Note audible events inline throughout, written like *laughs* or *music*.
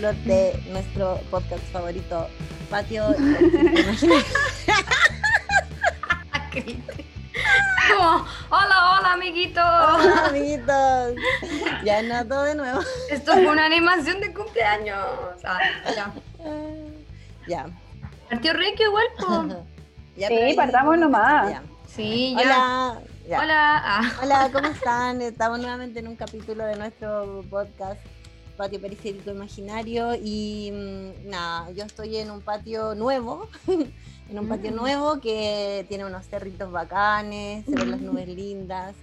capítulo de nuestro podcast favorito, Patio. Como, *laughs* hola, hola, amiguitos. Hola, amiguitos. Ya no todo de nuevo. Esto fue una animación de cumpleaños. Ah, ya. Ya. Partió Requio igual, po. *laughs* Ya, Sí, partamos nomás. Ya. Sí, ya. Hola. Ya. Hola. Ah. Hola, ¿cómo están? Estamos nuevamente en un capítulo de nuestro podcast Patio Periférico Imaginario y mm, nada, yo estoy en un patio nuevo, *laughs* en un patio Mm. nuevo que tiene unos cerritos bacanes, se ven las *laughs* nubes lindas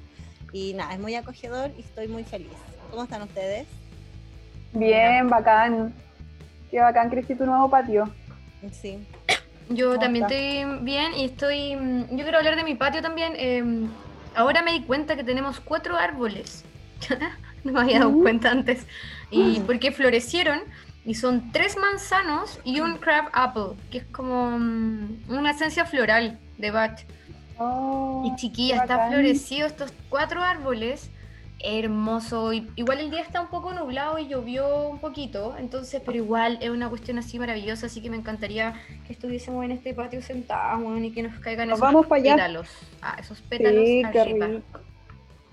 y nada, es muy acogedor y estoy muy feliz. ¿Cómo están ustedes? Bien, bacán. Qué bacán, Cristi, tu nuevo patio. Sí. Yo ¿Cómo también está? estoy bien y estoy. mm, Yo quiero hablar de mi patio también. eh, ahora me di cuenta que tenemos cuatro árboles. *laughs* *laughs* no me había dado cuenta antes. Y Mm. porque florecieron y son tres manzanos y un crab apple, que es como mm, una esencia floral de Bach. Oh, Y chiquilla, está florecido estos cuatro árboles. Hermoso. Y- Igual el día está un poco nublado y llovió un poquito. Entonces, pero igual es una cuestión así maravillosa. Así que me encantaría que estuviésemos en este patio sentados y que nos caigan Nos esos vamos pétalos. Ah, esos pétalos Sí, arriba.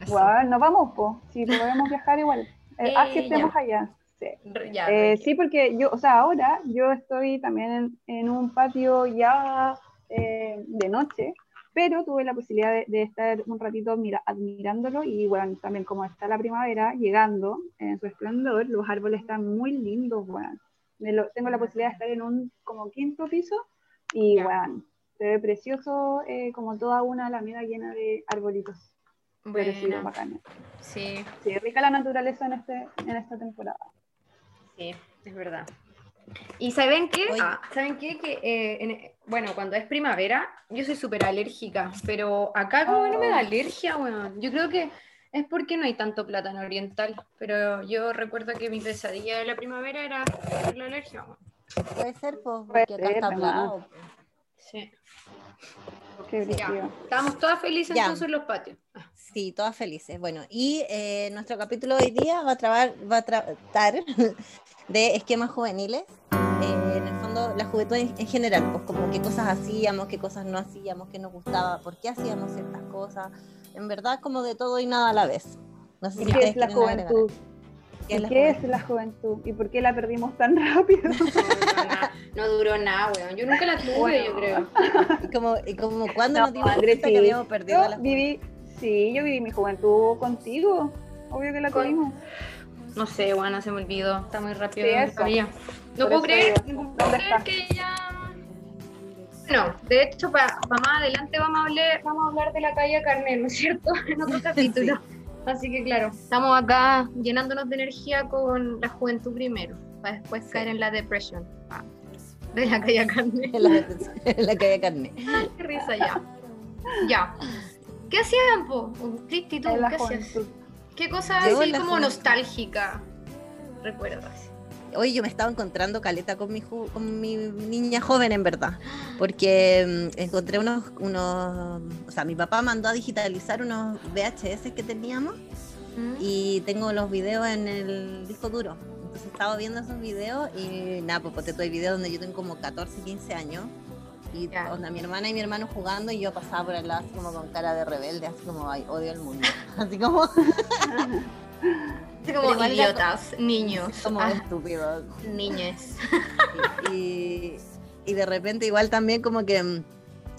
Guau, nos vamos, po. Sí, *laughs* podemos viajar igual. Eh, Eh, así estemos allá. Sí. R- ya, Eh, sí, porque yo, o sea, ahora yo estoy también en, en un patio ya eh, de noche, pero tuve la posibilidad de, de estar un ratito mira, admirándolo y bueno, también como está la primavera llegando en su esplendor, los árboles están muy lindos, bueno. Lo- tengo la posibilidad de estar en un como quinto piso y Ya. bueno, se ve precioso eh, como toda una alameda llena de arbolitos Bueno, bacanes. sí, Sí, rica la naturaleza en, este, en esta temporada. sí, es verdad. ¿Y saben qué? Ah, ¿Saben qué? Que, eh, en- bueno, cuando es primavera, yo soy súper alérgica, pero acá como no me da Oh. alergia, weón. Yo creo que es porque no hay tanto plátano oriental, pero yo recuerdo que mi pesadilla de la primavera era la alergia, weón. Puede ser, pues, porque acá está plano. Sí, Qué ya. Estábamos todas felices Ya. entonces en los patios. Ah, Sí, todas felices. Bueno, y eh, nuestro capítulo de hoy día va a, trabar, va a tratar *laughs* de esquemas juveniles. Eh, en el fondo, la juventud en, en general, pues como qué cosas hacíamos, qué cosas no hacíamos, qué nos gustaba, por qué hacíamos ciertas cosas. En verdad, como de todo y nada a la vez. No sé ¿Y si qué es la juventud? ¿Qué es ¿Y la qué juventud? es la juventud? ¿Y por qué la perdimos tan *laughs* rápido? *laughs* No duró nada, weón. Yo nunca la tuve, yo creo. Y como, y como cuando No, nos dimos cuenta sí. que habíamos perdido Yo la viví, sí, yo viví mi juventud contigo. Obvio que la Con- tuvimos. No sé, bueno, se me olvidó. Está muy rápido. Sí, eso. No puedo creer, no puedo ¿dónde creer que ya. No, de hecho, para más adelante vamos a, hablar, vamos a hablar de la calle Carmen, ¿no es cierto? *laughs* En otro capítulo. Así que, claro, estamos acá llenándonos de energía con la juventud primero, para después Sí. caer en la depresión de la calle Carmen. en la, en la calle carne. Qué risa ya. Ya. ¿Qué hacían, po? Cristi, tú, ¿qué hacías? ¿Qué cosa así como juventud. nostálgica recuerdas? Hoy yo me estaba encontrando caleta con mi, ju- con mi niña joven, en verdad. Porque mm, encontré unos, unos. O sea, mi papá mandó a digitalizar unos VHS que teníamos ¿Mm? y tengo los videos en el disco duro. Entonces estaba viendo esos videos y nada, pues porque hay videos donde yo tengo como 14, 15 años. Y onda, mi hermana y mi hermano jugando y yo pasaba por al lado así como con cara de rebelde, así como, ay, odio el mundo. *laughs* Así como, Así como idiotas, niños, como ah, estúpidos. niñes. *laughs* y, y de repente igual también como que mm,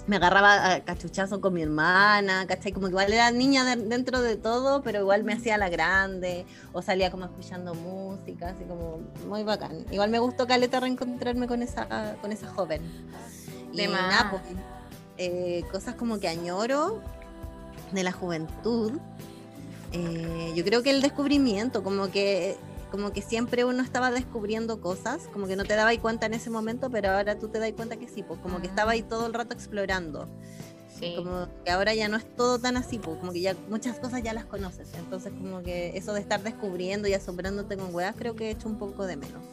me agarraba a cachuchazo con mi hermana, ¿cachai? Como que igual era niña de- dentro de todo, pero igual me hacía la grande, o salía como escuchando música, así como muy bacán. Igual me gustó Caleta reencontrarme con esa, con esa joven. De nada, pues, eh, cosas como que añoro de la juventud. eh, yo creo que el descubrimiento, como que como que siempre uno estaba descubriendo cosas, como que no te dabas cuenta en ese momento, pero ahora tú te das cuenta que sí, pues como que estaba ahí todo el rato explorando. Sí. Como que ahora ya no es todo tan así, pues como que ya muchas cosas ya las conoces. Entonces como que eso de estar descubriendo y asombrándote con weas, creo que he hecho un poco de menos.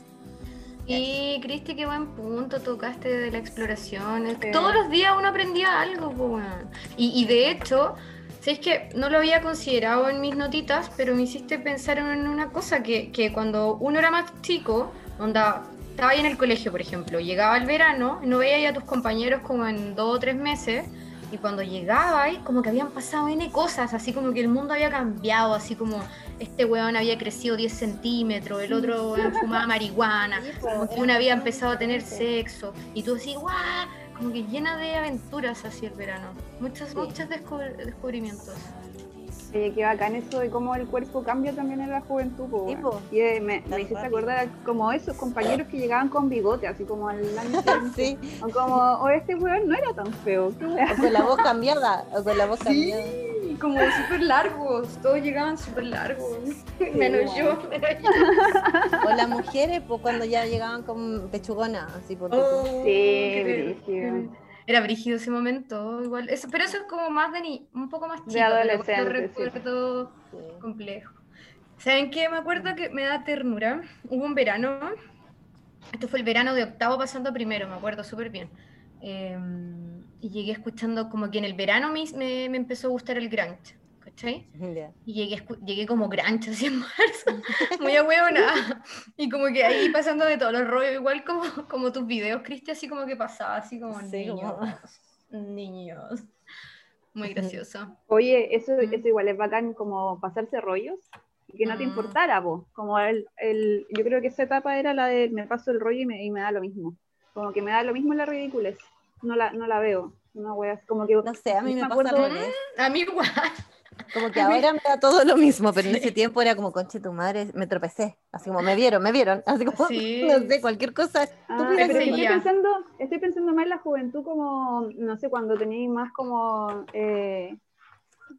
Y Cristi, qué buen punto tocaste de la exploración. Sí. Todos los días uno aprendía algo, weón. y, y de hecho, ¿Sabéis que no lo había considerado en mis notitas, pero me hiciste pensar en una cosa, que, que cuando uno era más chico, onda, estaba ahí en el colegio, por ejemplo, llegaba el verano, no veía a tus compañeros como en dos o tres meses, y cuando llegaba ahí, como que habían pasado N cosas, así como que el mundo había cambiado, así como este weón había crecido 10 centímetros, el otro weón fumaba marihuana, como que uno había empezado a tener sexo, y tú así, guau, como que llena de aventuras así el verano, muchos, muchos descubri- descubrimientos. Oye, qué bacán eso de cómo el cuerpo cambia también en la juventud. po, Sí, weón. po. Y eh, me, me hiciste acordar como esos compañeros que llegaban con bigote, así como al año. *laughs* Sí, O como, o este weón no era tan feo. o con la voz cambiada, o con la voz cambiada. Sí, como súper largos, todos llegaban súper largos, *laughs* menos yo, menos yo. O las mujeres, pues cuando ya llegaban con pechugona, así por Oh, Sí, qué brígido. Era brígido ese momento, igual. Eso, pero eso es como más de ni, un poco más chico. De adolescente, Lo sí. recuerdo complejo. ¿Saben qué? Me acuerdo que me da ternura. Hubo un verano, esto fue el verano de octavo pasando a primero, me acuerdo súper bien. Eh, y llegué escuchando como que en el verano me, me, me empezó a gustar el grunge, ¿cachai? Y llegué, escu- llegué como grancha así en marzo, *laughs* muy ahueonada. Y como que ahí pasando de todos los rollos, igual como, como tus videos, Cristi, así como que pasaba, así como Sí, niños, como- niños. Muy gracioso. Oye, eso, Mm. eso igual es bacán como pasarse rollos y que no te Mm. importara vos. Como el, el, yo creo que esa etapa era la de me paso el rollo y me, y me da lo mismo. Como que me da lo mismo la ridiculez. No la, no la veo. Una wea, así como que No sé, a mí me pasa acuerdo-. A mí igual. Como que ahora me da todo lo mismo, pero en ese tiempo era como, conche tu madre, me tropecé. Así como, me vieron, me vieron. *laughs* Así como, Sí. no sé, cualquier cosa. Ah, pero estoy pensando, estoy pensando más en la juventud como, no sé, cuando tenéis más como eh,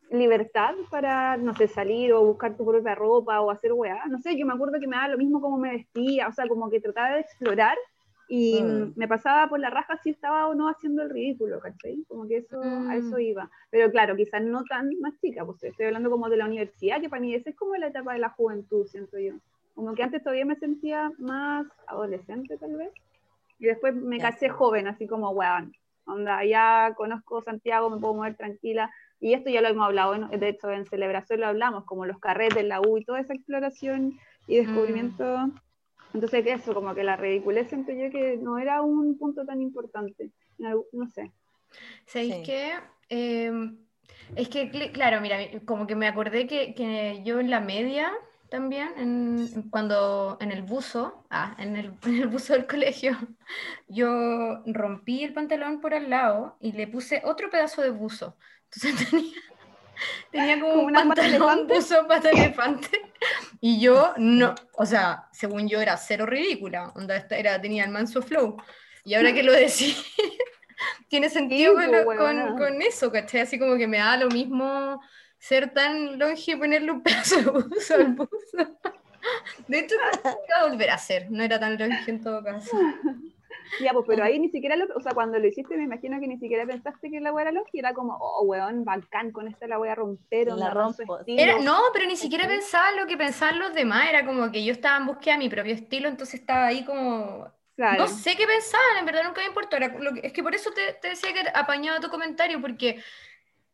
libertad para, no sé, salir o buscar tu propia ropa o hacer weá. No sé, yo me acuerdo que me daba lo mismo como me vestía, o sea, como que trataba de explorar y Mm. me pasaba por la raja si estaba o no haciendo el ridículo, ¿cachai? Como que eso, a Mm. eso iba. Pero claro, quizás no tan más chica, pues estoy hablando como de la universidad, que para mí esa es como la etapa de la juventud, siento yo. Como que antes todavía me sentía más adolescente, tal vez. Y después me sí. joven, así como, weón, onda, ya conozco Santiago, me puedo mover tranquila. Y esto ya lo hemos hablado, ¿no? de hecho en celebración lo hablamos, como los carretes, la U y toda esa exploración y descubrimiento. Entonces eso, como que la ridiculez siento yo que no era un punto tan importante. No sé. ¿Sabéis Sí. qué? Eh, es que, cl- claro, mira, como que me acordé que, que yo en la media también, en, cuando en el buzo, ah, en el, *laughs* en el buzo del colegio, *laughs* yo rompí el pantalón por al lado y le puse otro pedazo de buzo. Entonces *laughs* tenía, tenía como, ¿Como un pantalón buzo pata elefante. Y yo no, o sea, según yo era cero ridícula, onda, esta era, tenía el manso flow. Y ahora que lo *laughs* decís, tiene sentido Sí, con, lo- con- con eso, ¿cachai? Así como que me da lo mismo ser tan longe y ponerle un pedazo de buzo al buzo. De hecho, no lo iba a volver a hacer, no era tan longe en todo caso. *laughs* Ya, pues, pero ahí ni siquiera, lo, o sea, cuando lo hiciste me imagino que ni siquiera pensaste que la wea era lógica, era como, oh, weón, bacán, con esta la voy a romper, La rompo. estilo. Era, no, pero ni siquiera pensaba lo que pensaban los demás, era como que yo estaba en búsqueda de mi propio estilo, entonces estaba ahí como Claro. No sé qué pensaban, en verdad nunca me importó. Era lo que- es que por eso te, te decía que apañaba tu comentario, porque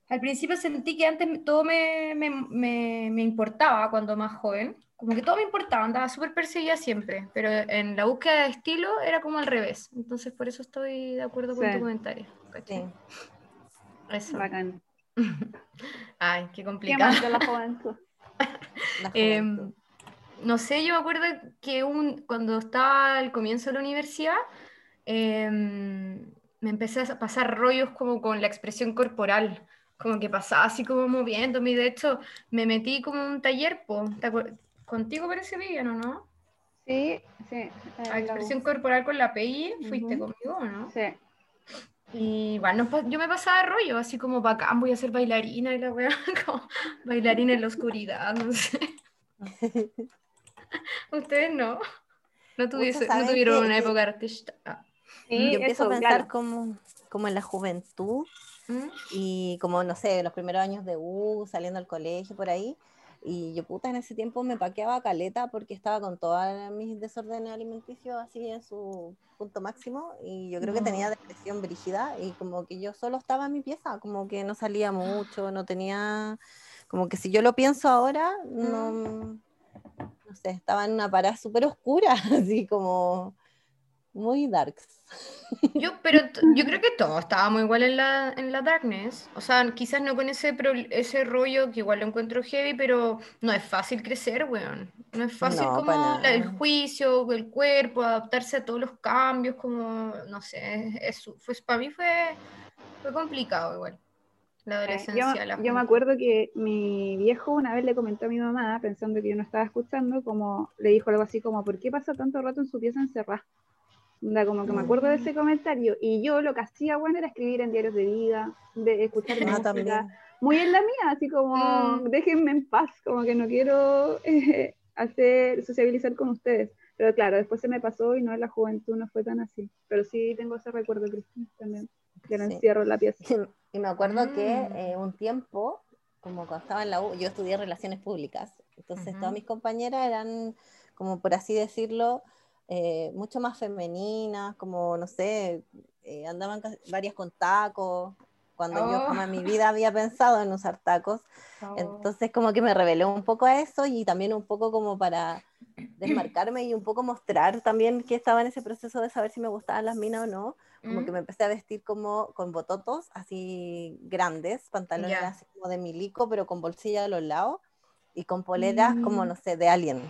al principio sentí que antes todo me, me, me- me importaba cuando más joven. Como que todo me importaba, andaba súper perseguida siempre, pero en la búsqueda de estilo era como al revés. Entonces por eso estoy de acuerdo con Sí. tu comentario. Sí. Eso. Bacán. *laughs* Ay, qué ¿Qué complicado. de la *laughs* juventud? La juventud. no sé, yo me acuerdo que un, cuando estaba al comienzo de la universidad, em, me empecé a pasar rollos como con la expresión corporal, como que pasaba así como moviéndome, y de hecho me metí como un taller, po, ¿te acuer- contigo parece bien, ¿o no? Sí, sí. A eh, la expresión corporal con la PI, fuiste Ujú. conmigo, ¿o no? Sí. Y bueno, pa- yo me pasaba rollo, así como bacán, voy a ser bailarina y la weá, *laughs* como bailarina en la oscuridad, no sé. *laughs* Ustedes no. No, tuviese- no ¿saben tuvieron qué? una Que- época artista. Ah, Sí, Yo empiezo eso, a pensar claro. como, como en la juventud ¿mm? y como, no sé, los primeros años de U, saliendo al colegio, por ahí, Y yo, puta, en ese tiempo me paqueaba caleta porque estaba con todos mis desórdenes alimenticios así en su punto máximo. Y yo creo que tenía depresión brígida y como que yo solo estaba en mi pieza, como que no salía mucho, no tenía. Como que si yo lo pienso ahora, no. No sé, estaba en una parada súper oscura, *laughs* así como muy darks. Yo, pero yo creo *laughs* que todo estábamos igual en la, en la darkness. O sea, quizás no con ese, ese rollo que igual lo encuentro heavy, pero no es fácil crecer, weón. No es fácil como el juicio, el cuerpo, adaptarse a todos los cambios, como, no sé, eso, pues para mí fue, fue complicado igual. La eh, adolescencia. yo, me acuerdo que mi viejo una vez le comentó a mi mamá, pensando que yo no estaba escuchando, como le dijo algo así como, ¿por qué pasa tanto rato en su pieza encerrada? Como que me acuerdo de ese comentario. Y yo lo que hacía, bueno, era escribir en diarios de vida, de escuchar ah, música. Muy en la mía, así como, mm. déjenme en paz, como que no quiero eh, hacer, sociabilizar con ustedes. Pero claro, después se me pasó y no en la juventud no fue tan así. Pero sí tengo ese recuerdo, Cristina, también, que no encierro la pieza. Y me acuerdo que mm. eh, un tiempo, como cuando estaba en la U, yo estudié relaciones públicas. Entonces todas mis compañeras eran, como por así decirlo, eh, mucho más femeninas, como, no sé, eh, andaban varias con tacos, cuando yo jamás en mi oh. vida había pensado en usar tacos. *laughs* Oh. Entonces como que me reveló un poco a eso y también un poco como para desmarcarme y un poco mostrar también que estaba en ese proceso de saber si me gustaban las minas o no. Como que mm. me empecé a vestir como con bototos así grandes, pantalones así como de milico, pero con bolsilla a los lados y con poleras como, mm. no sé, de alien.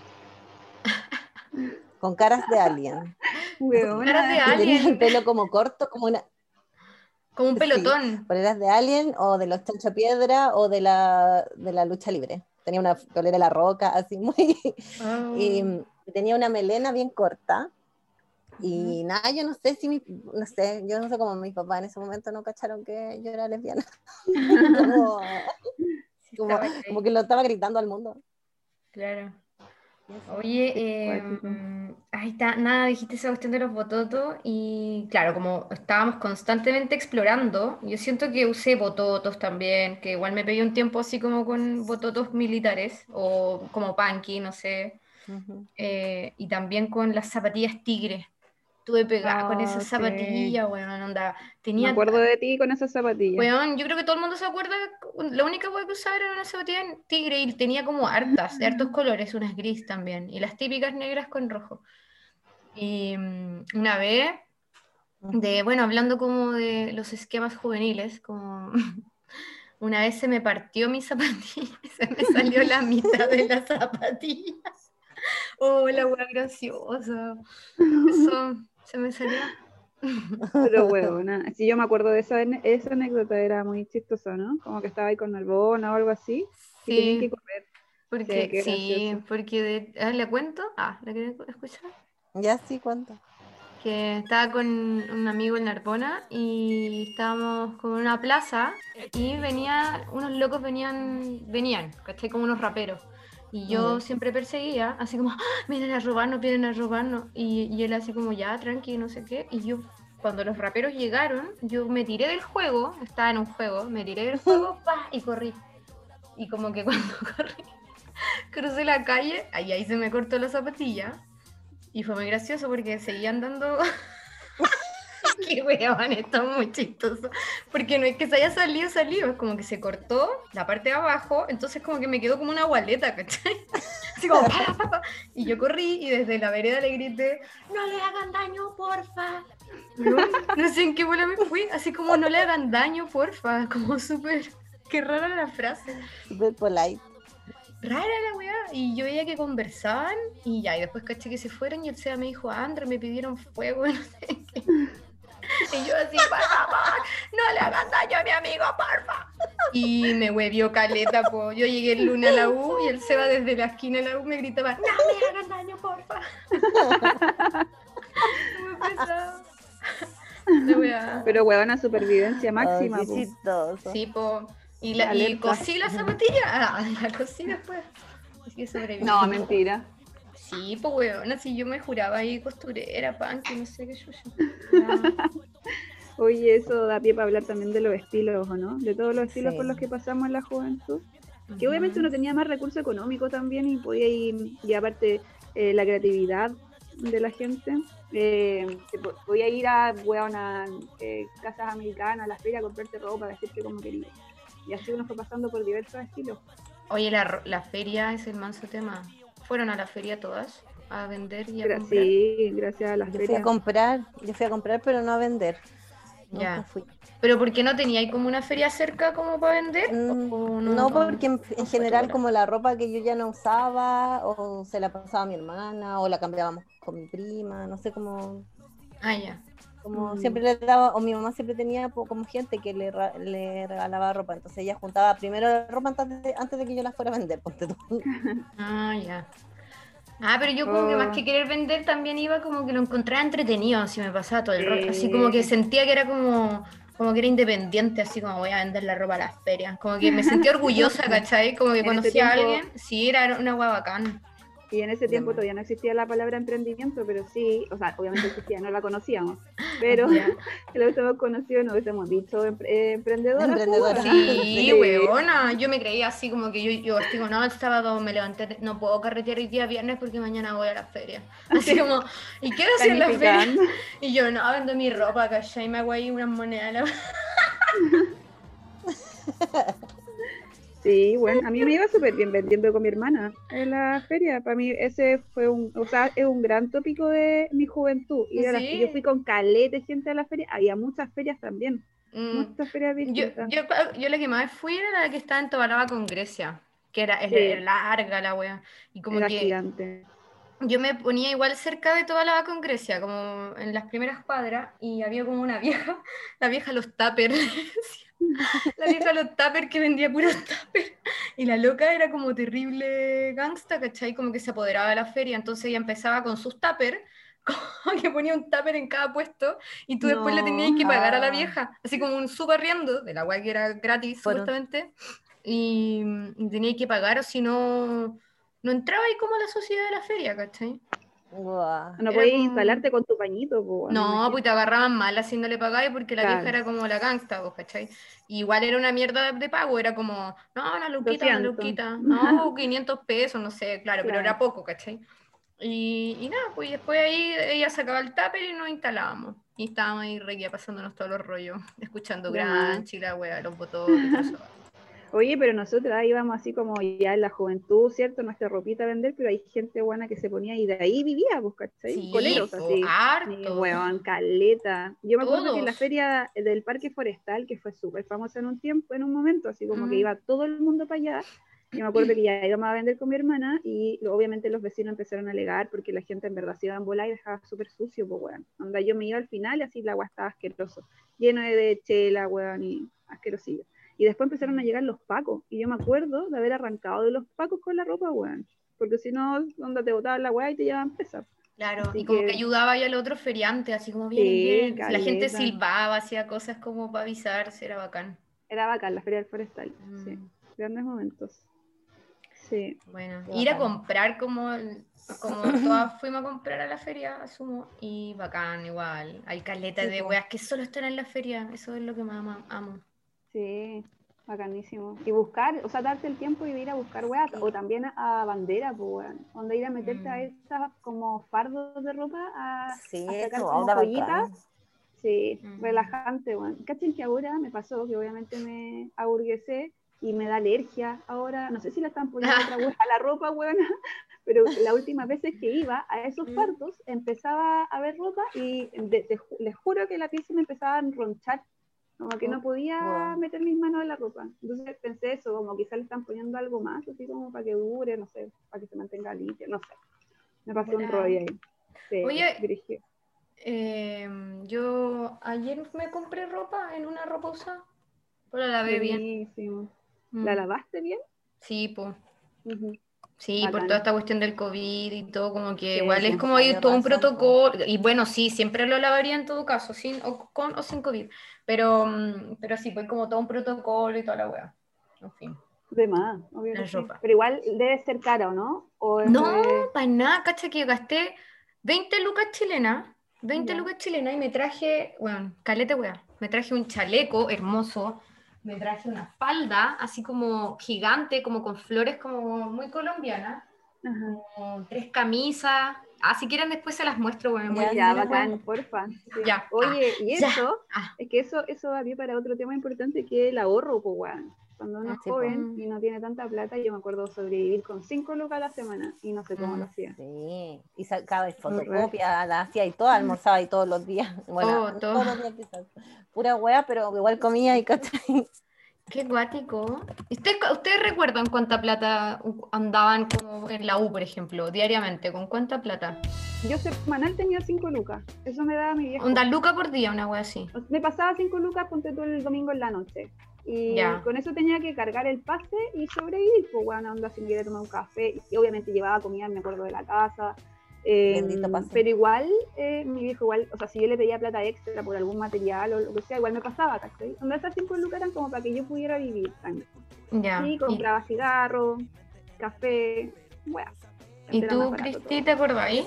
*laughs* con caras de alien. *laughs* caras de alien. El pelo como corto, como una... Como un pelotón. poleras de alien o de los chancho piedra o de la, de la lucha libre. Tenía una polera de la roca, así *laughs* muy... Y oh. tenía una melena bien corta. Y nada, yo no sé si mi, no sé, yo no sé cómo mis papás en ese momento no cacharon que yo era lesbiana. *laughs* como, como que lo estaba gritando al mundo. Claro. Oye, eh, ahí está, nada, dijiste esa cuestión de los bototos y claro, como estábamos constantemente explorando, yo siento que usé bototos también, que igual me pedí un tiempo así como con bototos militares o como punky, no sé, eh, y también con las zapatillas tigres estuve pegada con esa oh, zapatilla, weón, onda. Tenía... Me acuerdo de ti con esa zapatilla. Weón, yo creo que todo el mundo se acuerda, la única weón que usaba era una zapatilla tigre y tenía como hartas, de hartos colores, unas gris también, y las típicas negras con rojo. Y mm, una vez, de, bueno, hablando como de los esquemas juveniles, como *laughs* una vez se me partió mi zapatilla, se me salió la mitad de la zapatilla. *laughs* Oh, la hueá graciosa. *laughs* Eso, se me salió. Pero bueno, *laughs* si yo me acuerdo de esa, esa anécdota, era muy chistoso, ¿no? Como que estaba ahí con Albona o algo así. Sí. que correr. Porque, sí, porque de, ah, ¿le cuento? Ah, ¿la querés escuchar? Ya sí, cuento. Que estaba con un amigo en Narbona y estábamos con una plaza y venía, unos locos venían, venían, ¿cachai? Como unos raperos. Y yo siempre perseguía, así como, ¡Ah, vienen a robarnos, vienen a robarnos. Y, y, él así como, ya, tranqui, no sé qué. Y yo, cuando los raperos llegaron, yo me tiré del juego, estaba en un juego, me tiré del juego, *laughs* pa, y corrí. Y como que *laughs* cuando corrí, crucé la calle, ahí, ahí se me cortó la zapatilla. Y fue muy gracioso porque seguían dando *laughs* *laughs* Qué weón, esto es muy chistoso. Porque no es que se haya salido, salido, es como que se cortó la parte de abajo, entonces como que me quedó como una gualeta, ¿cachai? *laughs* Así como, *laughs* y yo corrí y desde la vereda le grité, no le hagan daño, porfa. No, sé en qué bola me fui, así como no le hagan daño, porfa, como súper, qué rara la frase. Súper polite rara la weá. Y yo veía que conversaban y ya, y después caché que se fueron y el SEA me dijo, Andra, me pidieron fuego, no sé qué. *laughs* Y yo así, por favor, no le hagan daño a mi amigo, porfa. Y me huevió caleta, po. Yo llegué el lunes a la U y él se va desde la esquina de la U me gritaba, no me hagan daño, porfa. *laughs* Muy pesado. Pero huevona supervivencia máxima. Oh, sí, po. Y, la, y cosí la zapatilla. Ah, la cosí después. No, mentira. Sí, pues weón, así yo me juraba ahí costurera, pan, que no sé qué yo. *laughs* Oye, eso da pie para hablar también de los estilos, ¿o no? De todos los estilos por los que pasamos en la juventud. que obviamente uno tenía más recursos económicos también y podía ir, y aparte eh, la creatividad de la gente, eh, podía ir a, weón, a eh, casas americanas, a las ferias, a comprarte ropa, vestirte como querías. Y así uno fue pasando por diversos estilos. Oye, la, la feria es el manso tema. ¿Fueron a la feria todas a vender y a Gra- comprar? sí, gracias a las Yo fui a ferias. comprar, yo fui a comprar, pero no a vender. Nunca Ya. fui. ¿Pero por qué no tenía ahí como una feria cerca como para vender? Mm, ¿O No, porque en, general como la ropa que yo ya no usaba, o se la pasaba a mi hermana, o la cambiábamos con mi prima, no sé cómo, Ah, ya. Como Mm. siempre le daba, o mi mamá siempre tenía como gente que le, le regalaba ropa, entonces ella juntaba primero la ropa antes de, antes de que yo la fuera a vender, *laughs* ponte tú. Ah, ya. Ah, pero yo como que más Oh. que querer vender también iba como que lo encontraba entretenido, así me pasaba todo el rato, así Sí. como que sentía que era como, como que era independiente, así como voy a vender la ropa a las ferias, como que me sentía *laughs* orgullosa, ¿cachai? Como que ese conocía a tiempo- alguien, sí, era una hueá bacán. Y en ese tiempo todavía no existía la palabra emprendimiento, pero sí, o sea, obviamente existía, no la conocíamos, *laughs* pero *laughs* lo hubiésemos conocido, no hubiésemos dicho eh, emprendedora. Emprendedora. *laughs* Sí, Sí. weona, yo me creía así como que yo, yo como, no, el sábado me levanté, no puedo carretear hoy día viernes porque mañana voy a la feria. Así como, ¿y qué hacer en la feria? Y yo, no, vendo mi ropa, ¿cachai? Me hago ahí unas monedas. Sí, bueno, a mí me iba súper bien vendiendo con mi hermana en la feria. Para mí ese fue un, o sea, es un gran tópico de mi juventud. Y de Sí. yo fui con calete gente a la feria, había muchas ferias también, Mm. muchas ferias distintas. yo, yo la que más fui era la que estaba en Tobalaba con Grecia, que era, era- Sí. era larga la wea. Y como Era que gigante. Yo me ponía igual cerca de Tobalaba con Grecia, como en las primeras cuadras, y había como una vieja, *laughs* la vieja los tuppers, *laughs* la vieja los tuppers que vendía puros *laughs* tuppers, y la loca era como terrible gangsta, ¿cachai? Como que se apoderaba de la feria, entonces ella empezaba con sus tuppers, como que ponía un tupper en cada puesto, y tú después le tenías que pagar a la vieja, así como un súper riendo, de la weá que era gratis, supuestamente, y, y tenías que pagar, o si no, no entraba ahí como a la sociedad de la feria, ¿cachai? No podías como- instalarte con tu pañito, No, pues te agarraban mal haciéndole pagar porque la vieja era como la gangsta, pues, ¿cachai? Igual era una mierda de pago, era como, no, una luquita, una 200. luquita, *laughs* no, 500 pesos, no sé, claro, pero era poco, ¿cachai? Y, y nada, pues después ahí ella sacaba el tupper y nos instalábamos. Y estábamos ahí requia pasándonos todos los rollos, escuchando De más. Granchi, la wea, los botones, y todo eso. *laughs* Oye, pero nosotras íbamos así como ya en la juventud, ¿cierto? Nuestra ropita a vender, pero hay gente buena que se ponía y de ahí vivía, pues, ¿cachai? Sí, Coleros así. Sí, harto. weón, caleta. Yo me acuerdo que en la feria del Parque Forestal, que fue súper famosa en un tiempo, en un momento, así como que iba todo el mundo para allá. Yo me acuerdo que ya íbamos a vender con mi hermana y lo- obviamente los vecinos empezaron a alegar porque la gente en verdad se iba en bola y dejaba súper sucio, pues, weón. Onda, yo me iba al final y así la agua estaba asqueroso, lleno de, de chela, weón, y asquerosillo. Y después empezaron a llegar los pacos. Y yo me acuerdo de haber arrancado de los pacos con la ropa, weón. Porque si no, onda te botaban la weá y te llevaban presa. Claro, Así y como que que- ayudaba ya al otro feriante, así como bien, Sí, bien. La gente silbaba, hacía cosas como para avisarse, era bacán. Era bacán, la feria del forestal. Sí, Mm. grandes momentos. Sí. Bueno, ir a comprar como, como *coughs* todas fuimos a comprar a la feria, asumo, y bacán igual. Hay caletas Sí, de weas que solo están en la feria, eso es lo que más amo. Sí, bacanísimo. Y buscar, o sea, darte el tiempo y de ir a buscar weas, o también a, a bandera, pues weón. Donde ir a meterte a Mm. esas como fardos de ropa a, Sí, a sacar como joyitas. Sí, Mm. relajante, weón. Cachen que ahora me pasó que obviamente me aburguesé y me da alergia ahora. No sé si la están poniendo otra *laughs* wea a la ropa, weón. *laughs* Pero las últimas veces que iba a esos Mm. fardos empezaba a ver ropa y de- les juro que la piel se me empezaba a enronchar. Como que no Oh, podía wow. meter mis manos en la ropa. Entonces pensé eso, como quizás le están poniendo algo más, así como para que dure, no sé, para que se mantenga limpia, no sé. Me pasó un rollo ahí. Sí, Oye. Em, yo ayer me compré ropa en una ropa usada, pero la lavé bien. Buenísimo. Mm. ¿La lavaste bien? Sí, pues. Ujú. Sí, por toda esta cuestión del COVID y todo, como que Sí, igual es como todo un protocolo, y bueno, sí, siempre lo lavaría en todo caso, sin, o con o sin COVID, pero, mm, pero sí, pues como todo un protocolo y toda la wea. En fin. De más, sí. ropa. Pero igual debe ser cara, ¿o no? ¿O No, de- para nada, cacha que gasté 20 lucas chilenas, 20 Ya. lucas chilenas y me traje, bueno, calete wea, me traje un chaleco hermoso, me traje una falda así como gigante, como con flores como muy colombiana, Ajá. como tres camisas. Ah, si quieren después se las muestro, bueno, Ya, muy- Ya, mira, bacán, porfa. Sí. Ya. Oye, y ya. eso, Ah. es que eso, eso da pie para otro tema importante que es el ahorro, pues. Cuando uno Ah, es sí, po. joven y no tiene tanta plata, yo me acuerdo sobrevivir con 5 lucas a la semana y no sé cómo Mm. lo hacía. Sí, y sacaba fotocopia, la hacía y todo, almorzaba y todos los días. *laughs* Bueno, Oh, todo. todos los días quizás. Pura wea, pero igual comía y ¿cachai? Qué guático. ¿Usted- ¿Ustedes recuerdan cuánta plata andaban como en la U, por ejemplo, diariamente? ¿Con cuánta plata? Yo semanal tenía 5 lucas, eso me daba mi viejo. Onda luca por día, una wea así. Me pasaba 5 lucas, ponte tú el domingo en la noche. Y con eso tenía que cargar el pase y sobrevivir, pues bueno, onda si me quería tomar un café. Y obviamente llevaba comida, me acuerdo de la casa. eh, pero igual, eh, mi viejo igual, o sea, si yo le pedía plata extra por algún material o lo que sea, igual me pasaba, ¿cachai? Onda esas 5 lucas eran como para que yo pudiera vivir también. Ya. Y ¿Y, compraba cigarros, café, bueno. y tú, Cristi, te acordáis?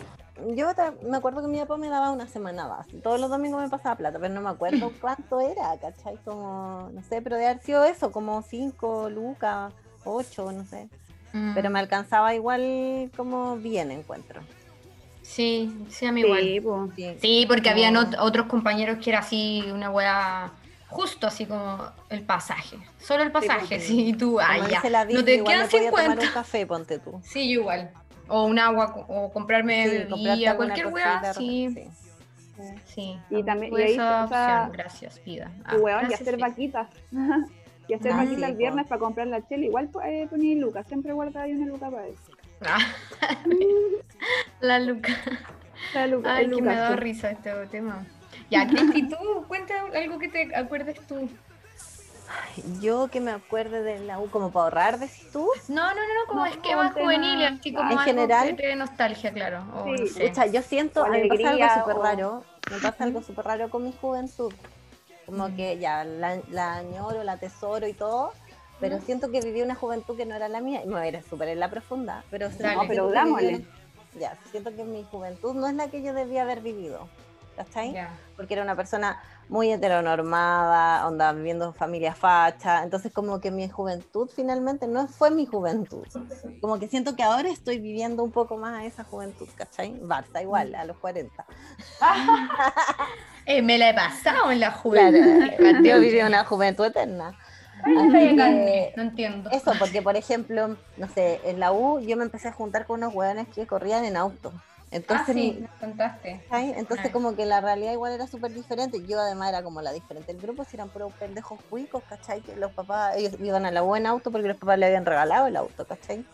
Yo me acuerdo que mi papá me daba una semana base. Todos los domingos me pasaba plata, pero no me acuerdo *laughs* cuánto era, ¿cachai? Como, no sé, pero de haber sido eso, como 5 lucas, 8, no sé. Mm. Pero me alcanzaba igual como bien, encuentro. Sí, sí, a mí igual. Sí, po. Sí, Sí, porque No. habían ot- otros compañeros que era así, una wea justo así como el pasaje. Solo el pasaje, *laughs* sí, y tú, Como ah, ya. No te igual quedan me podía tomar 50. un café, ponte tú. Sí, yo igual. O un agua, o comprarme Sí, bebida, cualquier wea, sí. sí. Sí. Y también- y ahí, esa o sea, gracias, vida. Ah, Y weón, y gracias, hacer vida. vaquitas. *laughs* y hacer Ah, vaquitas sí, el viernes para comprar la chela. Igual eh, ponía lucas, siempre guardaba ahí una luca para eso. Ah, *laughs* la Luca. La luca, Ay, el que me da risa este tema. Ya, Cristi, tú, cuenta algo que te acuerdes tú. Yo que me acuerde de la U como para ahorrar, decís tú. No, no, no, no, como No, esquemas tema- juveniles, así como En algo general- que nostalgia, claro. O, no Sí, yo siento, O a mí me pasa alegría, algo súper o- raro. Me pasa algo súper raro con mi juventud. Como Mm. que ya la, la añoro, la tesoro y todo. Pero Mm. siento que viví una juventud que no era la mía. Y me voy a ir súper en la profunda. Pero, Dale. siento No, pero que dámosle. Ya, siento que mi juventud no es la que yo debía haber vivido. ¿Cachai? Ya. porque era una persona muy heteronormada, onda viviendo familia facha, entonces como que mi juventud finalmente no fue mi juventud, como que siento que ahora estoy viviendo un poco más a esa juventud, ¿cachai? Barça igual, a los 40. Eh, me la he pasado en la Claro, juventud. yo viví una juventud eterna. Ay, que- No entiendo. Eso, porque por ejemplo, no sé, en la U yo me empecé a juntar con unos hueones que corrían en auto. Ah, Entonces, sí, mi- me contaste. ¿cachai? Entonces Ay. como que la realidad igual era súper diferente. Yo además era como la diferente. El grupo si eran puros pendejos cuicos, ¿cachai? Que los papás, ellos iban a la U en auto porque los papás le habían regalado el auto, ¿cachai?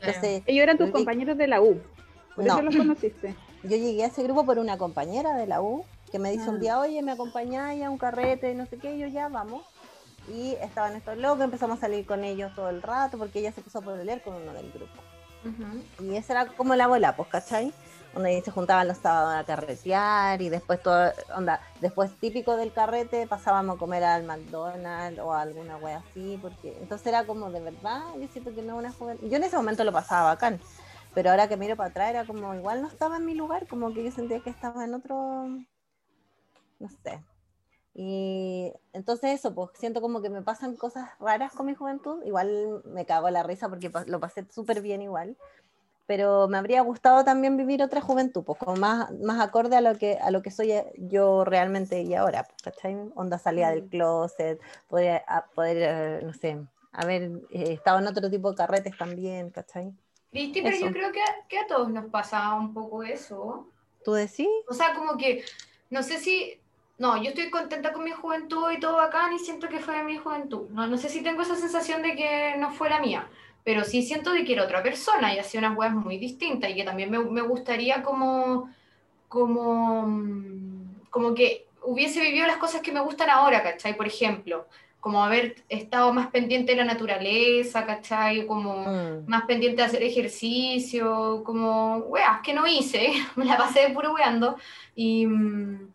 Entonces Ellos eran tus compañeros de la U. Por No. eso los conociste. *laughs* yo llegué a ese grupo por una compañera de la U que me dice Ah. un día, oye, me acompañáis a un carrete, no sé qué, y yo ya vamos. Y estaban estos locos, empezamos a salir con ellos todo el rato porque ella se puso a pelear con uno del grupo. Y esa era como la abuela, pues, ¿cachai? Donde se juntaban los sábados a carretear y después todo, onda, después típico del carrete pasábamos a comer al McDonald's o a alguna wea así, porque entonces era como de verdad, yo siento que no una joven, yo en ese momento lo pasaba bacán, pero ahora que miro para atrás era como igual no estaba en mi lugar, como que yo sentía que estaba en otro, no sé. Y entonces eso, pues siento como que me pasan cosas raras con mi juventud, igual me cago en la risa porque lo pasé súper bien igual, pero me habría gustado también vivir otra juventud, pues como más, más acorde a lo que a lo que soy eh, yo realmente y ahora, pues, ¿cachai? Onda salida del Mm. closet, poder, a- poder eh, no sé, haber eh, estado en otro tipo de carretes también, ¿cachai? Cristi, pero Eso. yo creo que, a- que a todos nos pasa un poco eso. ¿Tú decís? O sea, como que, no sé si, no, yo estoy contenta con mi juventud y todo bacán y siento que fue mi juventud. No, no sé si tengo esa sensación de que no fue la mía, pero sí siento de que era otra persona y hacía unas weas muy distintas y que también me, me gustaría como, como, mm, como que hubiese vivido las cosas que me gustan ahora, ¿cachai? Por ejemplo, como haber estado más pendiente de la naturaleza, ¿cachai? Como Mm. más pendiente de hacer ejercicio, como weas que no hice, *laughs* me la pasé puro weando. Y, mm,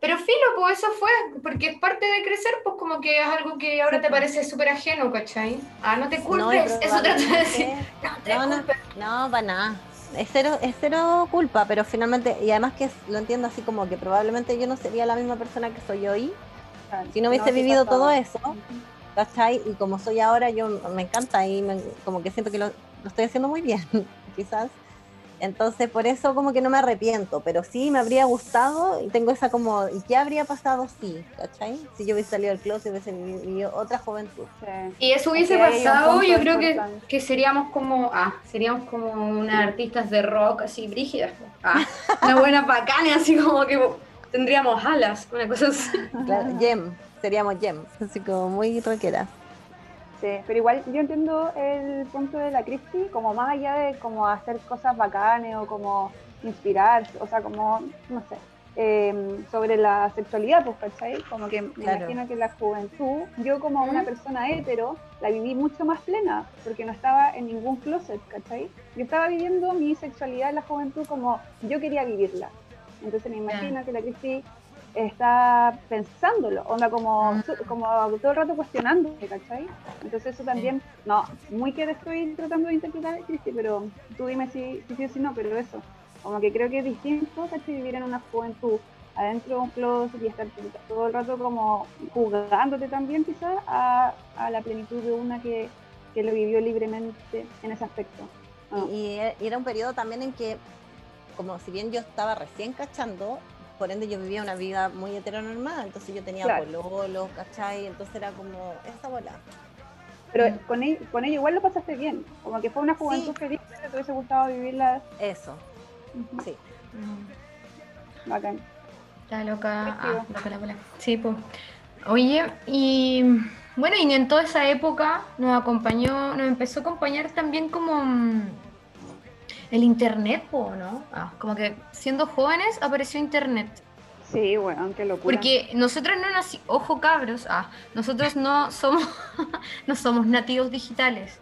pero filo, pues eso fue, porque es parte de crecer, pues como que es algo que ahora te pues. parece súper ajeno, ¿cachai? Ah, no te No, culpes, *laughs* eso trato de decir. No te No, no, para nada. Es cero, es cero culpa, pero finalmente, y además que lo entiendo así como que probablemente yo no sería la misma persona que soy hoy si no hubiese vivido pasaba. todo eso. ¿cachai? Y como soy ahora, yo me encanta y me- como que siento que lo, lo estoy haciendo muy bien, *laughs* quizás. Entonces, por eso como que no me arrepiento, pero sí me habría gustado y tengo esa como, ¿y qué habría pasado si, ¿cachai? Si yo hubiese salido del closet, hubiese vivido otra juventud. Sí. Y eso hubiese un pasado, yo creo que, que seríamos como, ah, seríamos como unas artistas de rock así brígidas. Ah, una buena bacana, así como que tendríamos alas, una cosa así. Claro, Gem, seríamos Gem, así como muy rockera. Sí, pero igual yo entiendo el punto de la Cristi, como más allá de como hacer cosas bacanes o como inspirarse, o sea, como, no sé, eh, sobre la sexualidad, pues, ¿cachai? Como que me Claro. imagino que la juventud, yo como una persona hetero, la viví mucho más plena, porque no estaba en ningún closet, ¿cachai? Yo estaba viviendo mi sexualidad en la juventud como yo quería vivirla. Entonces me imagino que la Cristi está pensándolo, onda como, su- como todo el rato cuestionándose, ¿cachai? Entonces eso también, no, muy que te estoy tratando de interpretar, Cristi, pero tú dime si, si sí o si no, pero eso, como que creo que es distinto, ¿cachai? Vivir en una juventud adentro de un closet y estar todo el rato como jugándote también quizás a, a la plenitud de una que, que lo vivió libremente en ese aspecto. ¿no? Y, y era un periodo también en que, como si bien yo estaba recién cachando, por ende yo vivía una vida muy heteronormada, entonces yo tenía Claro. pololos, ¿cachai? Entonces era como esa bola. Pero Mm. con ella, con ella igual lo pasaste bien, como que fue una juventud Sí. feliz, que te hubiese gustado vivirla Eso, sí. bacán. Está loca. Ah, loca la bola. Sí, pues. Oye, y bueno, y en toda esa época nos acompañó, nos empezó a acompañar también como mm, el internet, po, ¿no? Ah, como que siendo jóvenes apareció internet. Sí, bueno, qué locura. Porque nosotros no nací, ojo cabros, ah, nosotros no somos, *laughs* no somos nativos digitales.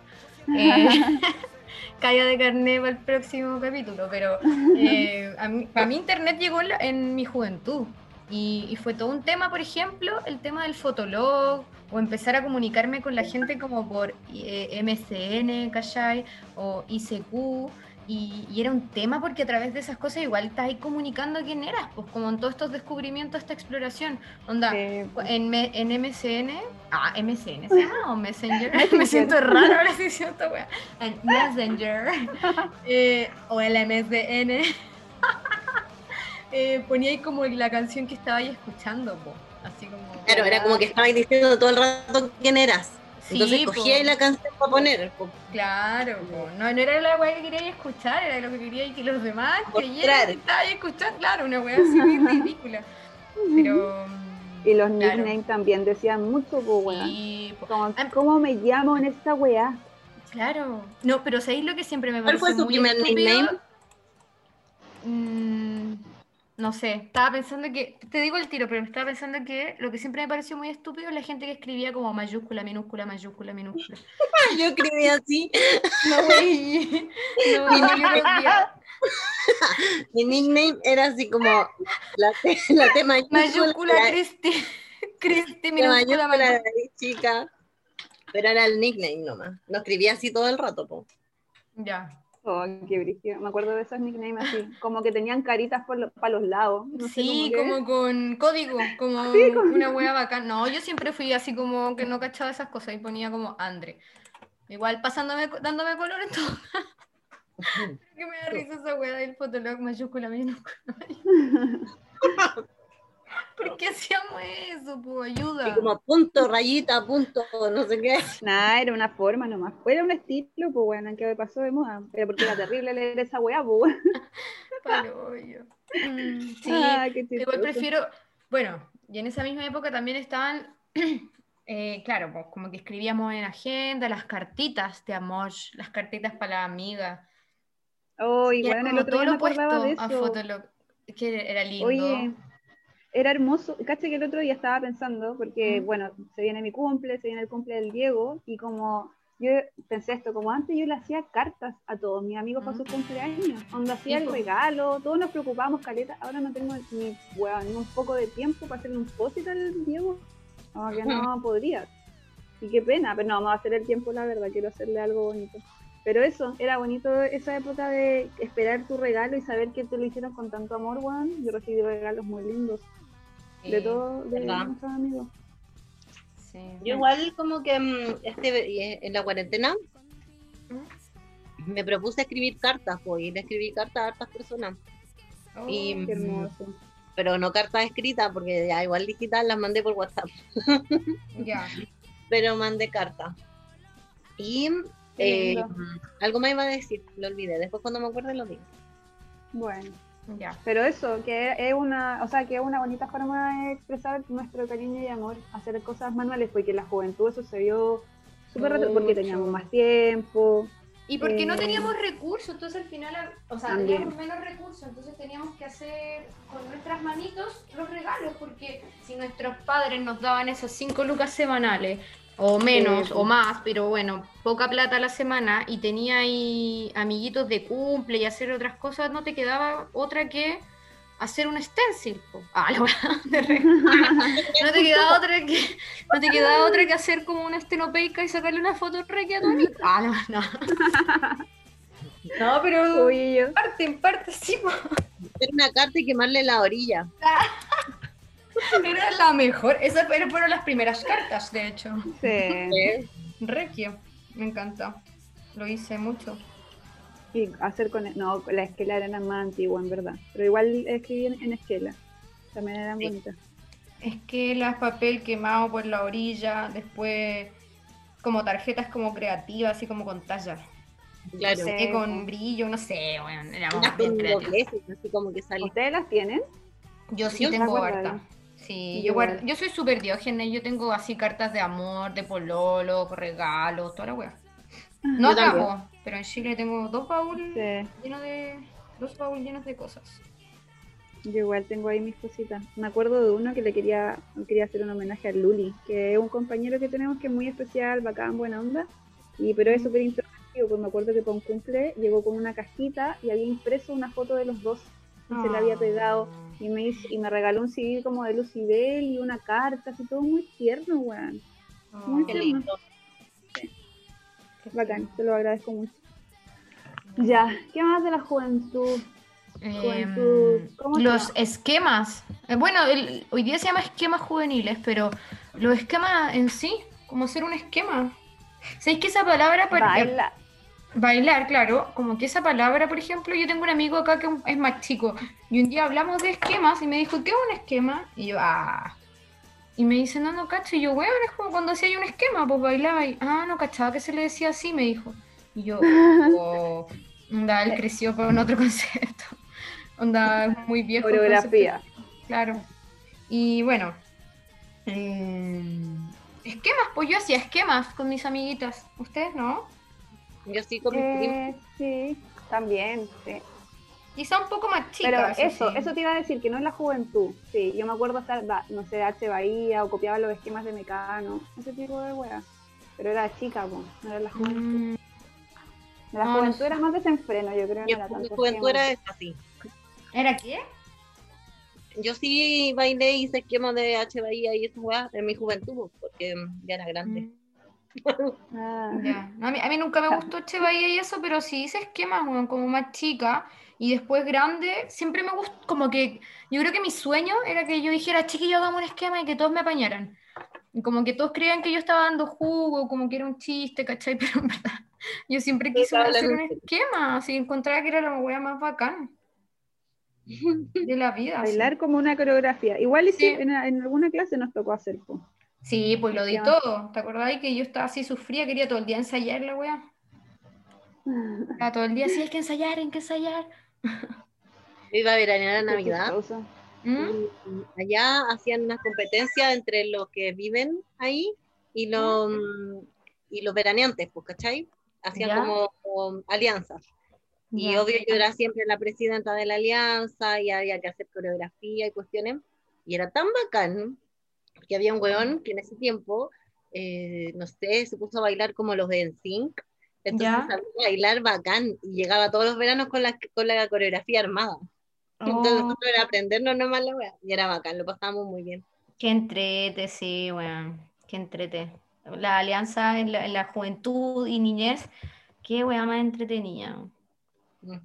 Eh, *laughs* *laughs* calla de carné para el próximo capítulo, pero eh, a, mí, a mí internet llegó en, la- en mi juventud y, y fue todo un tema, por ejemplo, el tema del fotolog o empezar a comunicarme con la gente como por eh, MSN, ¿cachai? O ICQ. Y, y era un tema porque a través de esas cosas igual estás ahí comunicando quién eras, pues como en todos estos descubrimientos, esta exploración. Onda, Sí, en, me- en MSN, ah, MSN se llama o Messenger, *laughs* me siento raro ahora sí esta wea. En Messenger *laughs* eh, o el MSN, *laughs* eh, ponía ahí como la canción que estaba ahí escuchando, po, así como. Claro, era como que estabais diciendo todo el rato quién eras. Sí, Entonces po. cogía la canción para poner. po. Claro, po. No, no era la weá que quería escuchar, era lo que quería que los demás creyeran que estaba ahí escuchando. Claro, una weá así muy *laughs* ridícula. Pero. Y los claro. nicknames también decían mucho, pues. Sí, po. Como, Ah. ¿Cómo me llamo en esta weá? Claro. No, pero ¿sabéis lo que siempre me ¿Cuál parece fue su muy primer estúpido? nickname? Mm, no sé, estaba pensando que, te digo el tiro, pero me estaba pensando que lo que siempre me pareció muy estúpido es la gente que escribía como mayúscula, minúscula, mayúscula, minúscula. *laughs* Yo escribí así. No, güey. No, Mi nickname era así como la T, la T mayúscula. mayúscula, la Cristi. Cristi, minúscula, mayúscula, chica. Pero era el nickname nomás. Lo escribía así todo el rato, po. Ya. Oh, qué brígido. Me acuerdo de esos nicknames así, como que tenían caritas por para los lados. No Sí, como con código, como Sí, con- una *laughs* wea bacán. No, yo siempre fui así como que no cachaba esas cosas y ponía como Andre. Igual pasándome, dándome color en todo. *laughs* *laughs* que me da risa esa wea del fotolog mayúscula, minúscula. *laughs* ¿Por qué hacíamos eso? Y Ayuda. como punto, rayita, punto, no sé qué. *laughs* Nada, era una forma nomás. Era un estilo, pues bueno, que pasó de moda. Pero porque era terrible leer esa weá, pues *laughs* bueno. Mm, sí, Ah, qué igual prefiero. Bueno, y en esa misma época también estaban. *clears throat* eh, claro, pues como que escribíamos en agenda, las cartitas de amor, las cartitas para la amiga. Oh, Y igual el como otro todo día me acordaba de a eso. Fotolog. Que era lindo. Oye, era hermoso. Caché que el otro día estaba pensando, porque Mm. bueno, se viene mi cumple, se viene el cumple del Diego, y como yo pensé esto, como antes yo le hacía cartas a todos mis amigos para sus cumpleaños, donde hacía el regalo, todos nos preocupábamos, caleta, ahora no tengo ni, ni un poco de tiempo para hacerle un posit al Diego, como que no podría. Y qué pena, pero no, vamos a hacer el tiempo, la verdad, quiero hacerle algo bonito. Pero eso, era bonito esa época de esperar tu regalo y saber que te lo hicieron con tanto amor, Juan. Yo recibí regalos muy lindos de Sí, todos de nuestros amigos. Sí. Yo igual como que mm, este, en la cuarentena me propuse escribir cartas, pues, y le escribí cartas a hartas personas. Oh, Y- Qué hermoso. Pero no cartas escritas, porque ya igual digital las mandé por WhatsApp. *laughs* ya. Pero mandé cartas. Y eh, algo más iba a decir, lo olvidé. Después cuando me acuerde lo digo. Bueno, Ya. pero eso, que es una, o sea, que es una bonita forma de expresar nuestro cariño y amor, hacer cosas manuales, porque en la juventud eso se vio súper rápido, porque teníamos más tiempo. Y porque no Eh, teníamos recursos, entonces al final, o sea, También. teníamos menos recursos, entonces teníamos que hacer con nuestras manitos los regalos, porque si nuestros padres nos daban esas 5 lucas semanales, o menos, Sí. o más, pero bueno, poca plata a la semana, y tenía ahí amiguitos de cumple y hacer otras cosas, no te quedaba otra que hacer un stencil. po. Ah, la de *laughs* No te quedaba otra que, no te quedaba otra que hacer como una estenopeica y sacarle una foto re que a tu amigo. Ah, no, no. *laughs* No, pero en parte, en parte sí. Hacer una carta y quemarle la orilla. *laughs* era la mejor. Esas fueron las primeras cartas, de hecho. sí. *laughs* Regio, me encanta. Lo hice mucho. Y hacer con, no, la esquela era más antigua, en verdad. Pero igual escribí en, en esquela. También eran Sí. bonitas. Es que las papel quemado por la orilla, después como tarjetas como creativas, así como con talla. Claro. No sé, Sí, con brillo, no sé, bueno, éramos Unas así como que sale. ¿Ustedes las tienen? Yo sí Yo tengo harta. Sí, Yo yo, guard- igual. yo soy súper diógena y yo tengo así cartas de amor, de pololo, regalos, toda la wea. No Yo también. acabo, pero en Chile tengo dos baúles Sí. llenos de dos baúles llenos de cosas. Yo igual tengo ahí mis cositas. Me acuerdo de uno que le quería, quería hacer un homenaje a Luli, que es un compañero que tenemos que es muy especial, bacán, buena onda. Y, pero es súper introspectivo, pues me acuerdo que para un cumple llegó con una cajita y había impreso una foto de los dos. Y se la había pegado y me, hizo- y me regaló un CD como de Lucibel y una carta, así todo muy tierno, weón. Muy Qué tierno. lindo. Bacán, te lo agradezco mucho. Ya, ¿qué más de la juventud? Em, Juventud, ¿cómo se los llama? esquemas. Eh, bueno, el- hoy día se llama esquemas juveniles, pero los esquemas en sí, como ser un esquema. ¿Sabéis que esa palabra para Baila. Bailar, claro, como que esa palabra, por ejemplo, yo tengo un amigo acá que es más chico y un día hablamos de esquemas y me dijo, ¿qué es un esquema? Y yo, ah. Y me dice, no, no cacho. Y yo, weón, es como cuando hacía un esquema, pues bailaba y, ah, no cachaba que se le decía así, me dijo. Y yo, *laughs* oh, onda, él creció con otro concepto. *laughs* Onda, muy viejo. Coreografía. Claro. Y bueno, eh, esquemas, pues yo hacía esquemas con mis amiguitas. ¿Ustedes no? Yo sí con mis. Eh, sí, también, sí. Quizá un poco más chica. Pero eso eso, sí. eso te iba a decir, que no es la juventud. Sí, yo me acuerdo estar, va, no sé, H Bahía o copiaba los esquemas de Mecano, ese tipo de weas. Pero era chica, pues, no era la juventud. Mm, La no, no juventud sé. era más desenfreno, yo creo. no Yo era con mi tanto juventud esquema. era así. ¿Era qué? Yo sí bailé y hice esquemas de H Bahía y esas weas en mi juventud, porque mm, ya era grande. Ah, Ya. A, mí, a mí nunca me gustó Che Bahía y eso, pero sí hice esquemas, weón, como más chica. Y después grande, siempre me gustó, como que yo creo que mi sueño era que yo dijera, chiquillo, hagamos un esquema y que todos me apañaran. Y como que todos creían que yo estaba dando jugo, como que era un chiste, ¿cachai? *laughs* Pero en verdad, yo siempre quise hacer un esquema, así encontraba que era la wea más bacán *laughs* de la vida. así. bailar como una coreografía. Igual y sí, en, en alguna clase nos tocó hacer, pues. Sí, pues lo di todo. ¿Te acordás que yo estaba así, sufría, quería todo el día ensayar la wea? Estaba todo el día así, hay que ensayar, hay que ensayar. *laughs* Iba a veranear a Navidad. ¿Mm? allá hacían unas competencias entre los que viven ahí y los, y los veraneantes, pues, ¿cachai? Hacían Ya. como, como alianzas. Y Ya. obvio yo era siempre la presidenta de la alianza y había que hacer coreografía y cuestiones. Y era tan bacán que había un weón que en ese tiempo, eh, no sé, se puso a bailar como los de NSYNC. Entonces Ya. sabía bailar bacán y llegaba todos los veranos con la, con la coreografía armada. Entonces Oh, nosotros era aprendernos nomás la wea. Y era bacán, lo pasábamos muy bien. qué entrete, sí, weón. Qué entrete. La alianza en la, en la juventud y niñez, qué weá más entretenida.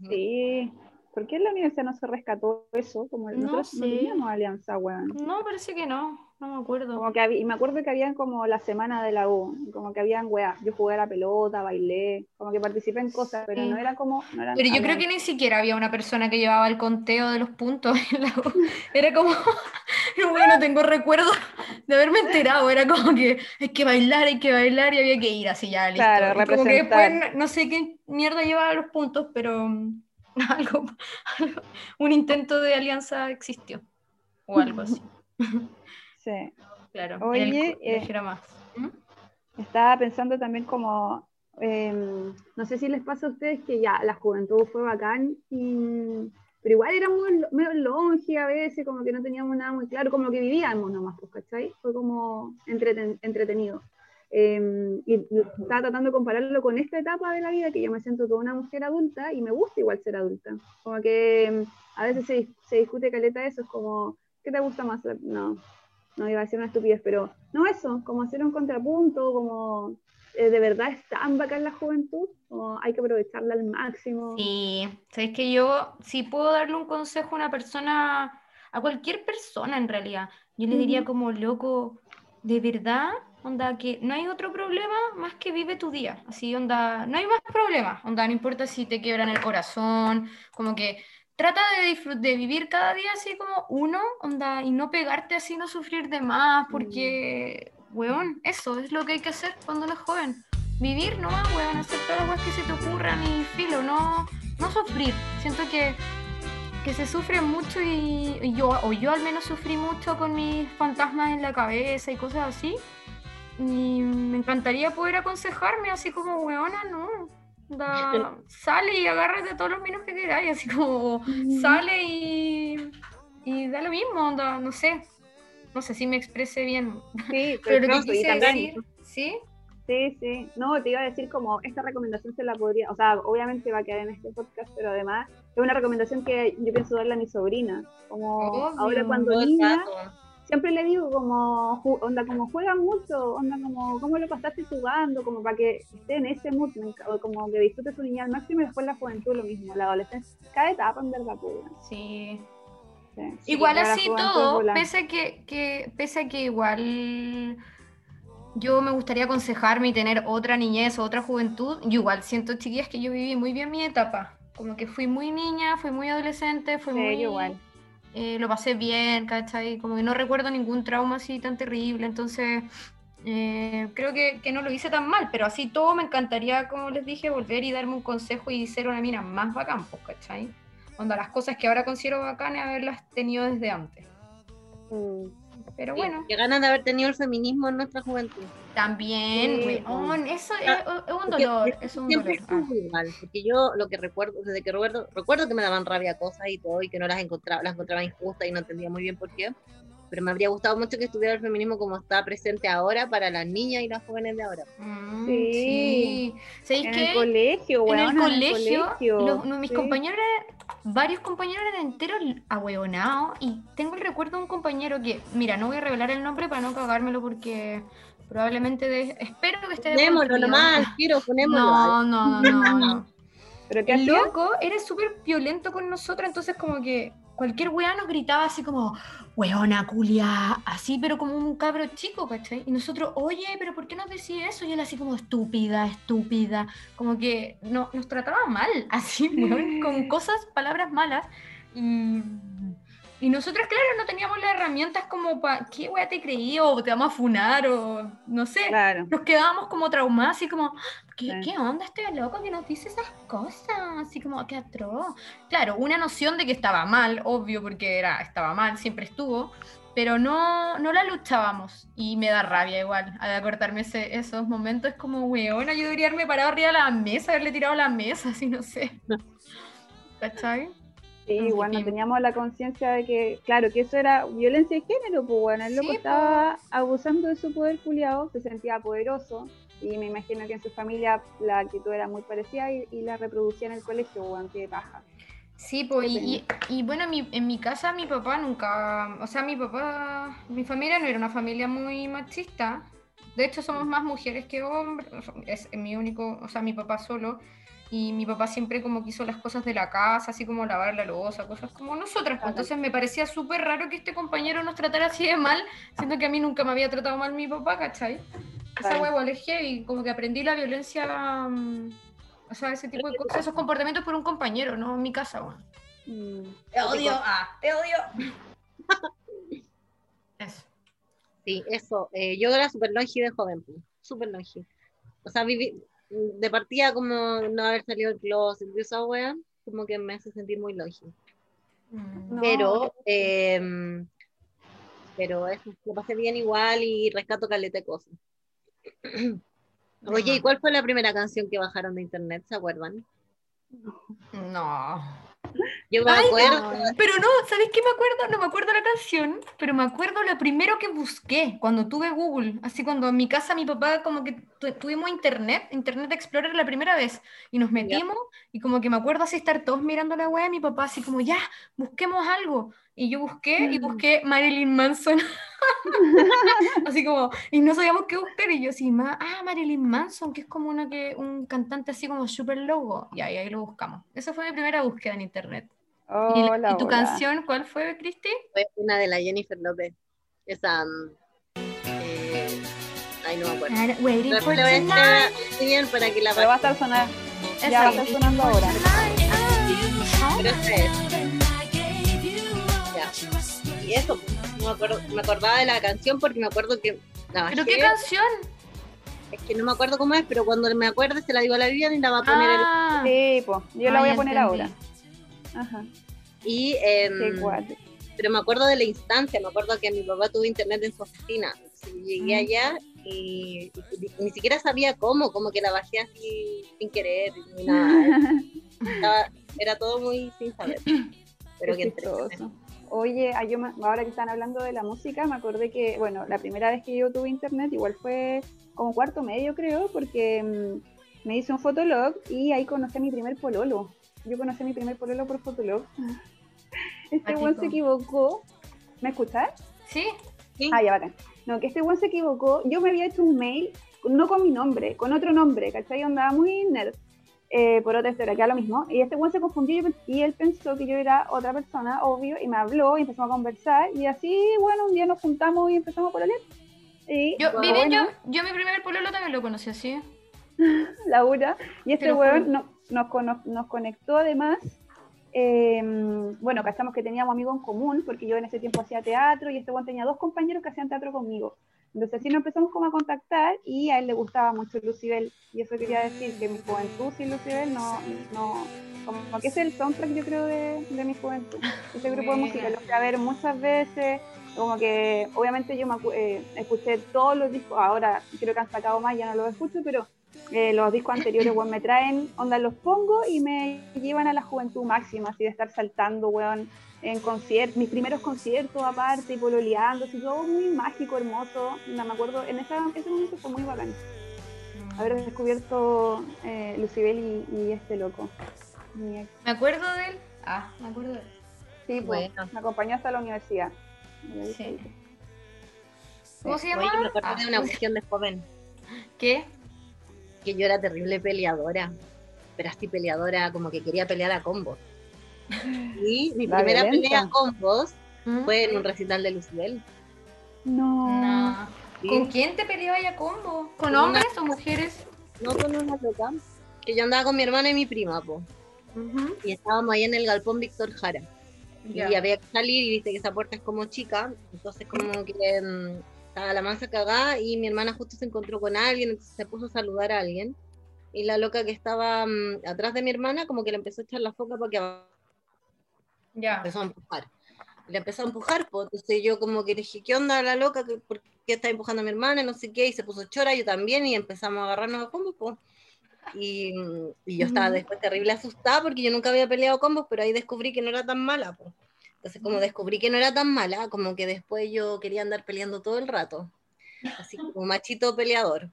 Sí, ¿Por qué en la universidad no se rescató eso? Como No nosotros no teníamos alianza, weón. No, parece que no, no me acuerdo. Como que había- y me acuerdo que habían como la semana de la U, como que habían weas. Yo jugué a la pelota, bailé, como que participé en cosas, pero Sí. no era como. No eran Pero yo creo que ni siquiera había una persona que llevaba el conteo de los puntos *laughs* en la U. Era como, *laughs* bueno, no tengo recuerdo de haberme enterado. Era como que hay que bailar, hay que bailar y había que ir así ya, listo. Claro, como que después no sé qué mierda llevaba los puntos, pero *laughs* algo, algo- un intento de alianza existió. O algo así. *laughs* *laughs* Sí. Claro. Oye, el eh, más. ¿Mm? Estaba pensando también como, em, no sé si les pasa a ustedes que ya la juventud fue bacán, y- pero igual éramos medio longe a veces, como que no teníamos nada muy claro, como que vivíamos nomás, pues, ¿cachai? Fue como entreten- entretenido. Em, y estaba tratando de compararlo con esta etapa de la vida, que yo me siento toda una mujer adulta y me gusta igual ser adulta. Como que em, a veces se, se discute caleta eso, es como, ¿qué te gusta más? No, no iba a decir una estupidez, pero no eso, como hacer un contrapunto, como eh, de verdad es tan bacán la juventud, como hay que aprovecharla al máximo. Sí, sabes que yo, si puedo darle un consejo a una persona, a cualquier persona en realidad, yo le diría como, loco, de verdad, onda, que no hay otro problema más que vive tu día, así, onda, no hay más problemas, onda, no importa si te quiebran el corazón, como que trata de, de vivir cada día así como uno, onda, y no pegarte así, no sufrir de más, porque, weón, eso es lo que hay que hacer cuando uno es joven. Vivir nomás, weón, hacer todas las cosas que se te ocurran y filo, no, no sufrir. Siento que, que se sufre mucho y yo, o yo al menos sufrí mucho con mis fantasmas en la cabeza y cosas así. Y me encantaría poder aconsejarme así como, weona, no. Da, *laughs* sale y agárrate todos los minos que queráis, así como sale y, y da lo mismo, onda, no sé. No sé si me expresé bien. Sí, *laughs* Pero lo que y quise decir, ¿sí? Sí, sí. No, te iba a decir como esta recomendación se la podría, o sea, obviamente va a quedar en este podcast, pero además es una recomendación que yo pienso darle a mi sobrina. Como Obvio, ahora cuando niña, rato. Siempre le digo como, onda, como juega mucho, onda, como, ¿cómo lo pasaste jugando? Como para que esté en ese mood, como que disfrute su niña al máximo y después la juventud lo mismo, la adolescencia, cada etapa en verdad, pues, Sí. sí. Igual así todo, pese a que, que- pese a que igual yo me gustaría aconsejarme y tener otra niñez o otra juventud, yo igual siento, chiquillas, que yo viví muy bien mi etapa. Como que fui muy niña, fui muy adolescente, fui Sí, muy... igual. Eh, lo pasé bien, ¿cachai? Como que no recuerdo ningún trauma así tan terrible, entonces eh, creo que, que no lo hice tan mal, pero así todo me encantaría, como les dije, volver y darme un consejo y ser una mina más bacán, pues, ¿cachai? Onda, las cosas que ahora considero bacanas haberlas tenido desde antes. Mm. Pero bueno, Qué ganas de haber tenido el feminismo en nuestra juventud. también, Sí, weón, eso es, Ah, es un Porque dolor, es un dolor. Ah. igual, porque yo lo que recuerdo, desde que recuerdo, recuerdo que me daban rabia cosas y todo, y que no las encontraba, las encontraba injustas y no entendía muy bien por qué. Pero me habría gustado mucho que estuviera el feminismo como está presente ahora para las niñas y las jóvenes de ahora. Mm, Sí. sí. ¿Sabéis En qué? el colegio, en weón. el colegio, colegio, los- no, mis sí. compañeros, varios compañeros eran enteros ahueonados y tengo el recuerdo de un compañero que, mira, no voy a revelar el nombre para no cagármelo porque probablemente, de- espero que esté Ponémoslo nomás, tiro, ponémoslo. No, no, no, no, no. *laughs* ¿Pero qué El loco era súper violento con nosotros, entonces como que cualquier weá nos gritaba así como, weona, culia, así, pero como un cabro chico, ¿cachai? Y nosotros, oye, pero ¿por qué nos decís eso? Y él así como, estúpida, estúpida, como que no, nos trataba mal, *laughs* así, weón, con *laughs* cosas, palabras malas. Y, y nosotros, claro, no teníamos las herramientas como para, ¿qué weá te creí? O te vamos a funar, o no sé Claro. nos quedábamos como traumados, así como, ¿qué, Sí. ¿qué onda este loco que nos dice esas cosas? Así como, qué atroz. Claro, una noción de que estaba mal, obvio, porque era, estaba mal, siempre estuvo, pero no, no la luchábamos. Y me da rabia igual, al acordarme ese, esos momentos, es como, weona, yo debería haberme parado arriba de la mesa, haberle tirado la mesa, *laughs* así no sé. *laughs* ¿Cachai? Sí, Así igual no que- teníamos la conciencia de que, claro, que eso era violencia de género, pues bueno, el loco Sí, po. estaba abusando de su poder culiado, se sentía poderoso, y me imagino que en su familia la actitud era muy parecida y, y la reproducía en el colegio, weón, qué paja. Sí, pues, y, y- bueno, en mi, en mi casa mi papá nunca, o sea, mi papá, mi familia no era una familia muy machista. De hecho, somos más mujeres que hombres, es mi único, o sea, mi papá solo. Y mi papá siempre como que hizo las cosas de la casa, así como lavar la losa, cosas como nosotras. pues. Entonces me parecía súper raro que este compañero nos tratara así de mal, siendo que a mí nunca me había tratado mal mi papá, ¿cachai? Esa Claro. huevo alejé y como que aprendí la violencia, mm, o sea, ese tipo de cosas, esos comportamientos por un compañero, no en mi casa, weón. Mm. Te odio, ah, te odio. *laughs* Eso. Sí, eso. eh, yo era súper longi de joven, súper longi. O sea, viví, de partida como no haber salido del closet y esa wea, como que me hace sentir muy longi. Mm. No, Pero, em, pero eso, lo pasé bien igual y rescato caleta de cosas. Oye, ¿y cuál fue la primera canción que bajaron de internet? ¿Se acuerdan? No. *laughs* Yo me Ay, acuerdo. Pero no, ¿sabes qué me acuerdo? No me acuerdo la canción, pero me acuerdo lo primero que busqué cuando tuve Google. Así cuando en mi casa mi papá como que tu- tuvimos internet, Internet Explorer la primera vez, y nos metimos y como que me acuerdo así estar todos mirando la web, mi papá así como, ya, busquemos algo. Y yo busqué y Mm. busqué Marilyn Manson. *laughs* así como, y no sabíamos qué buscar. Y yo así, "Ma- ah, Marilyn Manson, que es como una que, un cantante así como super logo. Y ahí, ahí lo buscamos. Esa fue mi primera búsqueda en internet. ¿Y, la- y tu hola. canción cuál fue, Cristi? Fue una de la Jennifer López. Esa. eh, ay, no me acuerdo. Waiting Pero for le voy a bien para que la Pero va a estar sonando. Esa. Ya va a estar sonando ahora. Pero es. Y eso, no me, acuerdo, me acordaba de la canción porque me acuerdo que la bajé. ¿Pero qué canción? Es que no me acuerdo cómo es, pero cuando me acuerde se la digo a la Vivian y la va a poner el- Ah, Sí, pues, yo la Ah, voy a poner entendí. ahora. Ajá, Y, em, qué pero me acuerdo de la instancia, me acuerdo que mi papá tuvo internet en su oficina. Entonces, llegué Mm. allá y, y- y ni siquiera sabía cómo, como que la bajé así sin querer ni nada. *laughs* Estaba- era todo muy sin saber. Pero Qué que. Oye, ah, yo ahora que están hablando de la música, me acordé que, bueno, la primera vez que yo tuve internet igual fue como cuarto medio, creo, porque mm, me hice un fotolog y ahí conocí a mi primer pololo. Yo conocí a mi primer pololo por fotolog. *laughs* Este buen se equivocó. ¿Me escuchas? ¿Sí? Sí. Ah, ya, bacán. No, que este buen se equivocó. Yo me había hecho un mail, no con mi nombre, con otro nombre, ¿cachai? Andaba muy nerd. Eh, por otra historia, que era lo mismo. Y este buen se confundió y él pensó que yo era otra persona, obvio, y me habló y empezamos a conversar. Y así, bueno, un día nos juntamos y empezamos por leer. Y Yo, bueno, Vivian, yo, yo mi primer pololo también lo conocí así. *laughs* Laura. Y este weón no- nos, nos conectó además. eh, bueno, cachamos que teníamos amigos en común, porque yo en ese tiempo hacía teatro y este weón tenía dos compañeros que hacían teatro conmigo. Entonces así nos empezamos como a contactar y a él le gustaba mucho Lucibel. Y eso quería decir que mi juventud sin Lucibel no, no como que es el soundtrack yo creo de, de mi juventud. Ese grupo de música lo fui a ver muchas veces, como que obviamente yo me eh, escuché todos los discos, ahora creo que han sacado más, ya no los escucho, pero eh, los discos anteriores, weón, me traen, onda, los pongo y me llevan a la juventud máxima, así de estar saltando, weón, en conciertos, mis primeros conciertos aparte, y pololeando, así todo muy mágico, hermoso, no me acuerdo, en esa, ese momento fue muy bacán, haber descubierto eh, Lucibel y, y este loco. Mi ex. Me acuerdo de él. Ah, me acuerdo de él. Sí, pues, Bueno. me acompañó hasta la universidad. Sí. ¿Cómo se Oye, llama? me acordé Ah, de una cuestión de joven, ¿Qué? que yo era terrible peleadora, pero así peleadora, como que quería pelear a combos. Y mi La primera violenta. pelea a combos ¿Mm? fue en un recital de Lucibel. No. No. ¿sí? ¿Con quién te peleabas a combo? ¿Con Con una- hombres o mujeres? No con una loca, que yo andaba con mi hermana y mi prima, po, y estábamos ahí en el galpón Víctor Jara. Ya. Y había que salir y viste que esa puerta es como chica, entonces como que mm, estaba la mansa cagada y mi hermana justo se encontró con alguien, entonces se puso a saludar a alguien. Y la loca que estaba mm, atrás de mi hermana como que le empezó a echar la foca para que Ya. empezó a empujar. Y le empezó a empujar, pues entonces yo como que le dije, ¿qué onda la loca? ¿Qué- ¿Por qué está empujando a mi hermana? No sé qué, y se puso chora, yo también, y empezamos a agarrarnos a combos, pues. Y, y yo estaba después terrible asustada porque yo nunca había peleado combos, pero ahí descubrí que no era tan mala, pues. Entonces como descubrí que no era tan mala, como que después yo quería andar peleando todo el rato, así como machito peleador.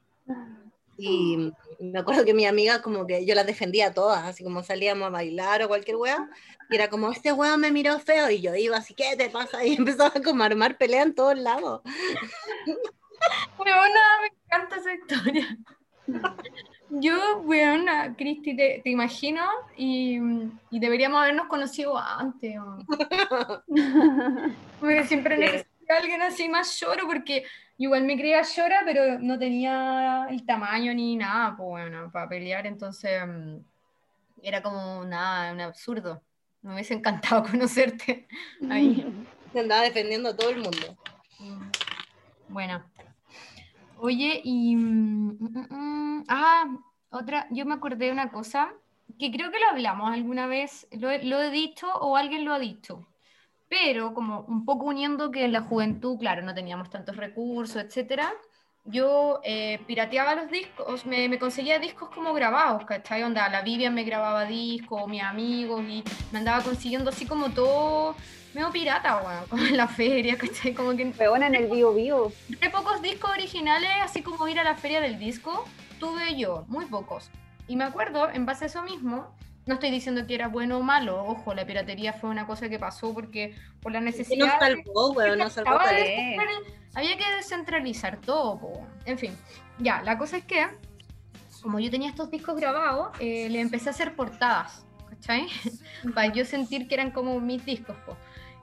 Y me acuerdo que mi amiga como que yo las defendía a todas, así como salíamos a bailar o cualquier wea, y era como, este weón me miró feo, y yo iba así, ¿qué te pasa? Y *laughs* empezaba como a armar pelea en todos lados. *laughs* Weona, me encanta esa historia. *laughs* Yo, bueno, Cristi, te, te imagino y, y deberíamos habernos conocido antes. Porque siempre necesito a alguien así más lloro porque igual me creía llora, pero no tenía el tamaño ni nada, pues bueno, para pelear, entonces mm, era como nada, un absurdo. Me hubiese encantado *laughs* conocerte ahí. Se andaba defendiendo a todo el mundo. Mm, Bueno. Oye, y... mm, ah, otra, yo me acordé de una cosa que creo que lo hablamos alguna vez, lo, lo he dicho o alguien lo ha dicho, pero como un poco uniendo que en la juventud, claro, no teníamos tantos recursos, etcétera, yo eh, pirateaba los discos, me, me conseguía discos como grabados, ¿cachai? Onda, la Vivian me grababa discos, mis amigos, y me andaba consiguiendo así como todo medio pirata, bueno, *laughs* como en la feria, ¿cachai? Como que Weona en el bio bio. de pocos discos originales, así como ir a la feria del disco, tuve yo, muy pocos. Y me acuerdo, en base a eso mismo, no estoy diciendo que era bueno o malo, ojo, la piratería fue una cosa que pasó porque por la Y necesidad... nos de- salvó, weón, nos salvó descentrali- Había que descentralizar todo, po. en fin. Ya, la cosa es que, como yo tenía estos discos grabados, eh, le empecé a hacer portadas, ¿cachai? *laughs* Para yo sentir que eran como mis discos, po.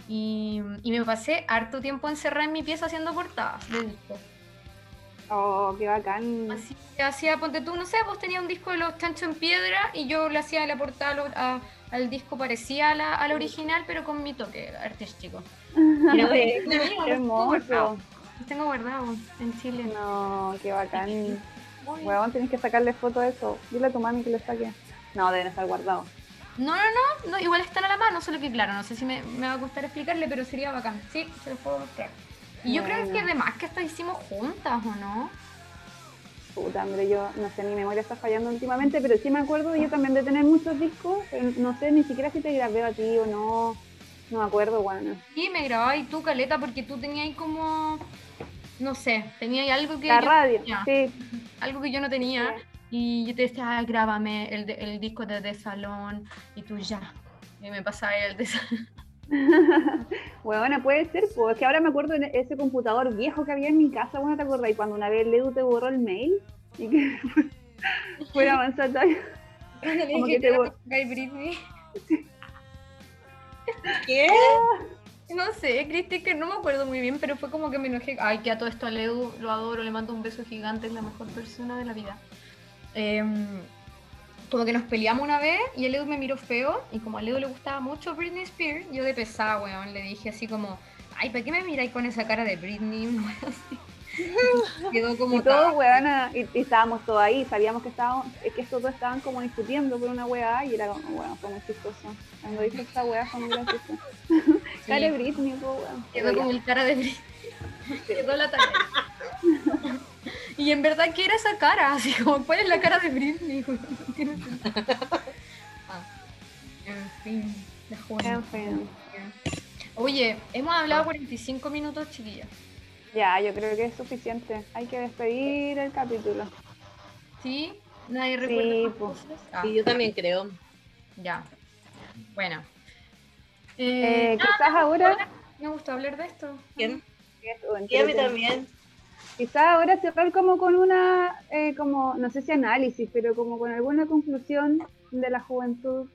Y, y me pasé harto tiempo encerrada en mi pieza haciendo portadas de discos. Oh, qué bacán. Así que hacía, ponte tú, no sé, vos tenías un disco de los chanchos en piedra y yo le hacía la portada a lo- a- al disco parecía a la, a la original, pero con mi toque artístico. *laughs* Mira, Qué los tengo Hermoso. los tengo guardados en Chile. No, qué bacán. *laughs* Bien. Weón, tenés que sacarle foto a eso. Dile a tu mami que lo saque. No, deben estar guardados. No, no, no, no, igual están a la mano, solo que claro, no sé si me, me va a gustar explicarle, pero sería bacán. Sí, se los puedo mostrar. Y yo creo que además que esto hicimos juntas, ¿o no? Puta, hombre, yo no sé, mi memoria está fallando últimamente, pero sí me acuerdo yo también de tener muchos discos, pero no sé ni siquiera si te grabé a ti o no. No me acuerdo, bueno. Sí, me grababa y tú, Caleta, porque tú tenías ahí como, no sé, tenías ahí algo que La yo radio, tenía, sí. algo que yo no tenía. Y yo te decía, "Ay, grábame el, el disco de, de salón. Y tú ya. Y me pasaba el de salón. *laughs* Bueno, puede ser, pues es que ahora me acuerdo de ese computador viejo que había en mi casa, bueno, ¿te acordás? Y cuando una vez Ledu te borró el mail y que *laughs* fue avanzar Como que te Britney. *laughs* ¿Qué? No sé, Cristi, que no me acuerdo muy bien, pero fue como que me enojé. Ay, que a todo esto a Ledu lo adoro, le mando un beso gigante, es la mejor persona de la vida. Em, como que nos peleamos una vez y el Ledu me miró feo y como a Ledu le gustaba mucho Britney Spears, yo de pesada, weón, le dije así como, ay, ¿para qué me miráis con esa cara de Britney? *laughs* Quedó *laughs* como Y todo, tal. weona, y, y estábamos todos ahí, sabíamos que estábamos, es que estos dos estaban como discutiendo por una weá y era como, bueno, fue muy chistoso. Cuando dijo esta weá fue muy gracioso. Cara de Britney, po, weón. Quedó como el cara de Britney. Quedó la tarea. *laughs* Y en verdad, ¿qué era esa cara? Así como, ¿cuál es la cara de Britney? No *laughs* tiene sentido. Ah, en fin, la juventud. En fin. Oye, hemos hablado 45 minutos, chiquillas. Ya, yo creo que es suficiente. Hay que despedir el capítulo. ¿Sí? ¿Nadie Sí, recuerda más po. cosas? Ah, Sí, yo también creo. ya. Bueno. Eh, Eh, quizás ahora, me gusta hablar de esto. ¿Quién? Sí, a mí también. Quizás ahora cerrar como con una, eh, como, no sé si análisis, pero como con alguna conclusión de la juventud.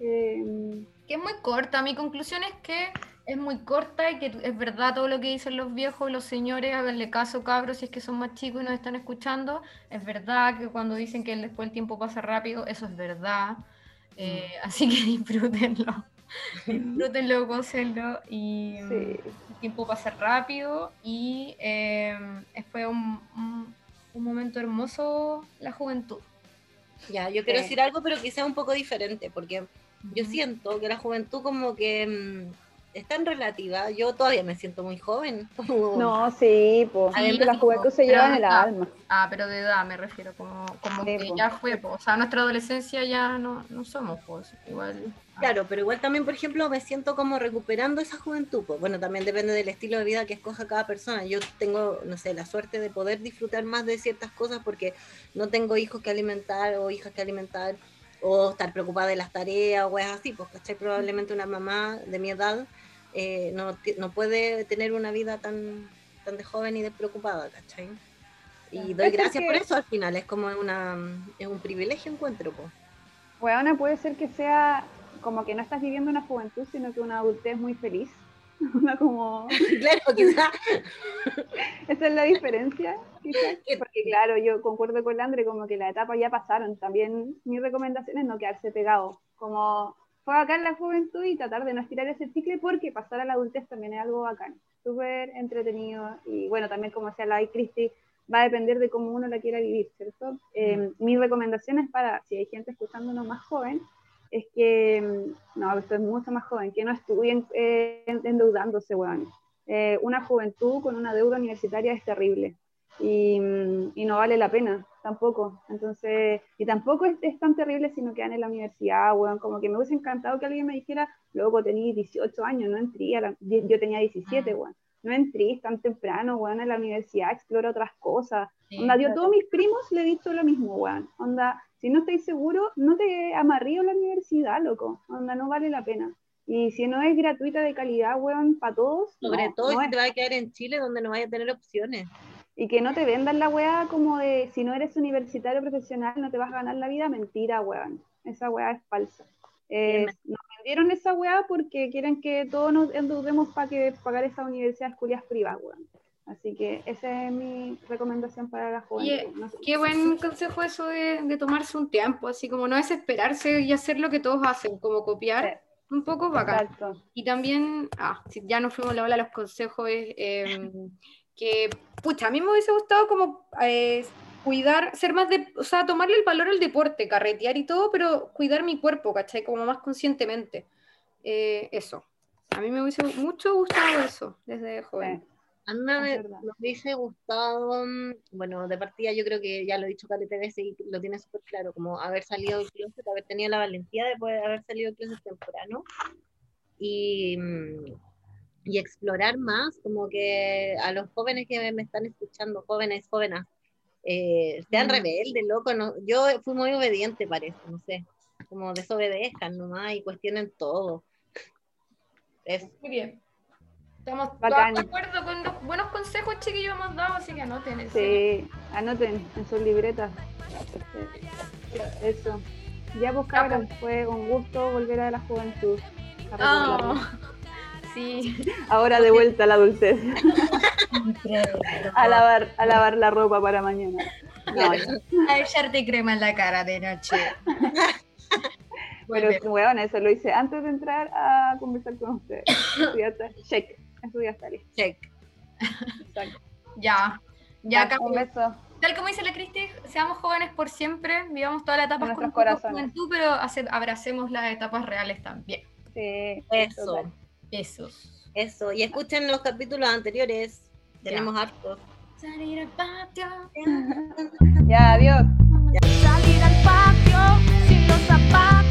eh, que es muy corta. Mi conclusión es que es muy corta y que es verdad todo lo que dicen los viejos los señores, háganle caso cabros si es que son más chicos y nos están escuchando. Es verdad que cuando dicen que después el tiempo pasa rápido, eso es verdad. Eh, así que *laughs* disfrútenlo. Disfrútenlo, gócenlo y sí. el tiempo pasa rápido y eh, fue un, un- un momento hermoso la juventud. Ya, yo quiero Sí. decir algo, pero quizá un poco diferente, porque yo siento que la juventud como que mm, es tan relativa. Yo todavía me siento muy joven. *laughs* como- No, sí, pues. Sí, la juventud se lleva en el ah, alma. Ah, pero de edad me refiero, como, como Sí, que po. ya fue, po. o sea, nuestra adolescencia ya no, no somos, pues, igual. Claro, pero igual también, por ejemplo, me siento como recuperando esa juventud. Pues bueno, también depende del estilo de vida que escoja cada persona. Yo tengo, no sé, la suerte de poder disfrutar más de ciertas cosas porque no tengo hijos que alimentar o hijas que alimentar o estar preocupada de las tareas o cosas así. Pues, ¿cachai? Probablemente una mamá de mi edad eh, no, no puede tener una vida tan, tan de joven y despreocupada, ¿cachai? Y doy Es gracias por eso al final, es como una, es un privilegio encuentro, po. Weona, puede ser que sea como que no estás viviendo una juventud, sino que una adultez muy feliz. *laughs* Una como, *laughs* claro, quizás esa es la diferencia, quizás. Porque claro, yo concuerdo con Landre, como que la etapa ya pasaron. También mi recomendación es no quedarse pegado. Como fue bacán la juventud y tratar de no estirar ese chicle porque pasar a la adultez también es algo bacán. Súper entretenido y bueno, también como decía la Cristi, va a depender de cómo uno la quiera vivir, ¿cierto? Eh, mi recomendación es para, si hay gente escuchándonos más joven, es que, mm, no, esto es mucho más joven, que no estudien eh, endeudándose, weón. Eh, una juventud con una deuda universitaria es terrible y, mm, y no vale la pena tampoco. Entonces, y tampoco es, es tan terrible si no quedan en la universidad, weón. Como que me hubiese encantado que alguien me dijera, luego tenías 18 años, no entré, a la- yo tenía 17, weón. No entré tan temprano, weón, a la universidad, explora otras cosas. Onda, yo a todos mis primos le he dicho lo mismo, weón. Onda, si no estáis seguro, no te amarrío la universidad, loco. Onda, no vale la pena. Y si no es gratuita de calidad, weón, para todos. sobre no, todo no si es. te vas a quedar en Chile donde no vaya a tener opciones. Y que no te vendan la weá como de si no eres universitario profesional no te vas a ganar la vida. Mentira, weón. Esa weá es falsa. Eh, nos vendieron esa weá porque quieren que todos nos endeudemos para que pagar esas universidades culias privadas, weón. Así que esa es mi recomendación para la juventud. No sé. Qué buen consejo eso de, de tomarse un tiempo, así como no desesperarse y hacer lo que todos hacen, como copiar un poco bacán. Exacto. Y también, ah, si ya nos fuimos la ola, los consejos eh, que, pucha, a mí me hubiese gustado como eh, cuidar, ser más de, o sea, tomarle el valor al deporte, carretear y todo, pero cuidar mi cuerpo, ¿cachai? Como más conscientemente. Eh, eso. A mí me hubiese mucho gustado eso desde joven. A mí me, me hubiese gustado, mm, bueno, de partida yo creo que ya lo he dicho caleta veces y lo tiene súper claro, como haber salido del closet, haber tenido la valentía de poder haber salido del closet temprano y, mm, y explorar más, como que a los jóvenes que me, me están escuchando, jóvenes, jóvenes, eh, sean Mm. rebeldes, loco, no, yo fui muy obediente parece, no sé, como desobedezcan nomás y cuestionen todo. Es, Muy bien. Estamos todos Bacán. de acuerdo con los buenos consejos, chiquillos, hemos dado, así que anoten eso. Sí, anoten en sus libretas. Eso. Ya pues cabros, fue un gusto volver a la juventud. a. Ah, sí. Ahora de vuelta a la adultez. *laughs* a lavar, a lavar la ropa para mañana. No. A echarte crema en la cara de noche. *laughs* pero weón, eso lo hice antes de entrar a conversar con ustedes. Eso ya está, check. Eso ya está listo. check. Exacto. Ya. Ya, Ya, un beso. tal como dice la Cristi, seamos jóvenes por siempre, vivamos toda la etapa En con corazones. juventud, pero hace- abracemos las etapas reales también. Sí, Eso. total. Esos. Eso, y escuchen los capítulos anteriores. Tenemos hartos. Salir al patio. *laughs* Ya, adiós. Salir al patio sin los zapatos.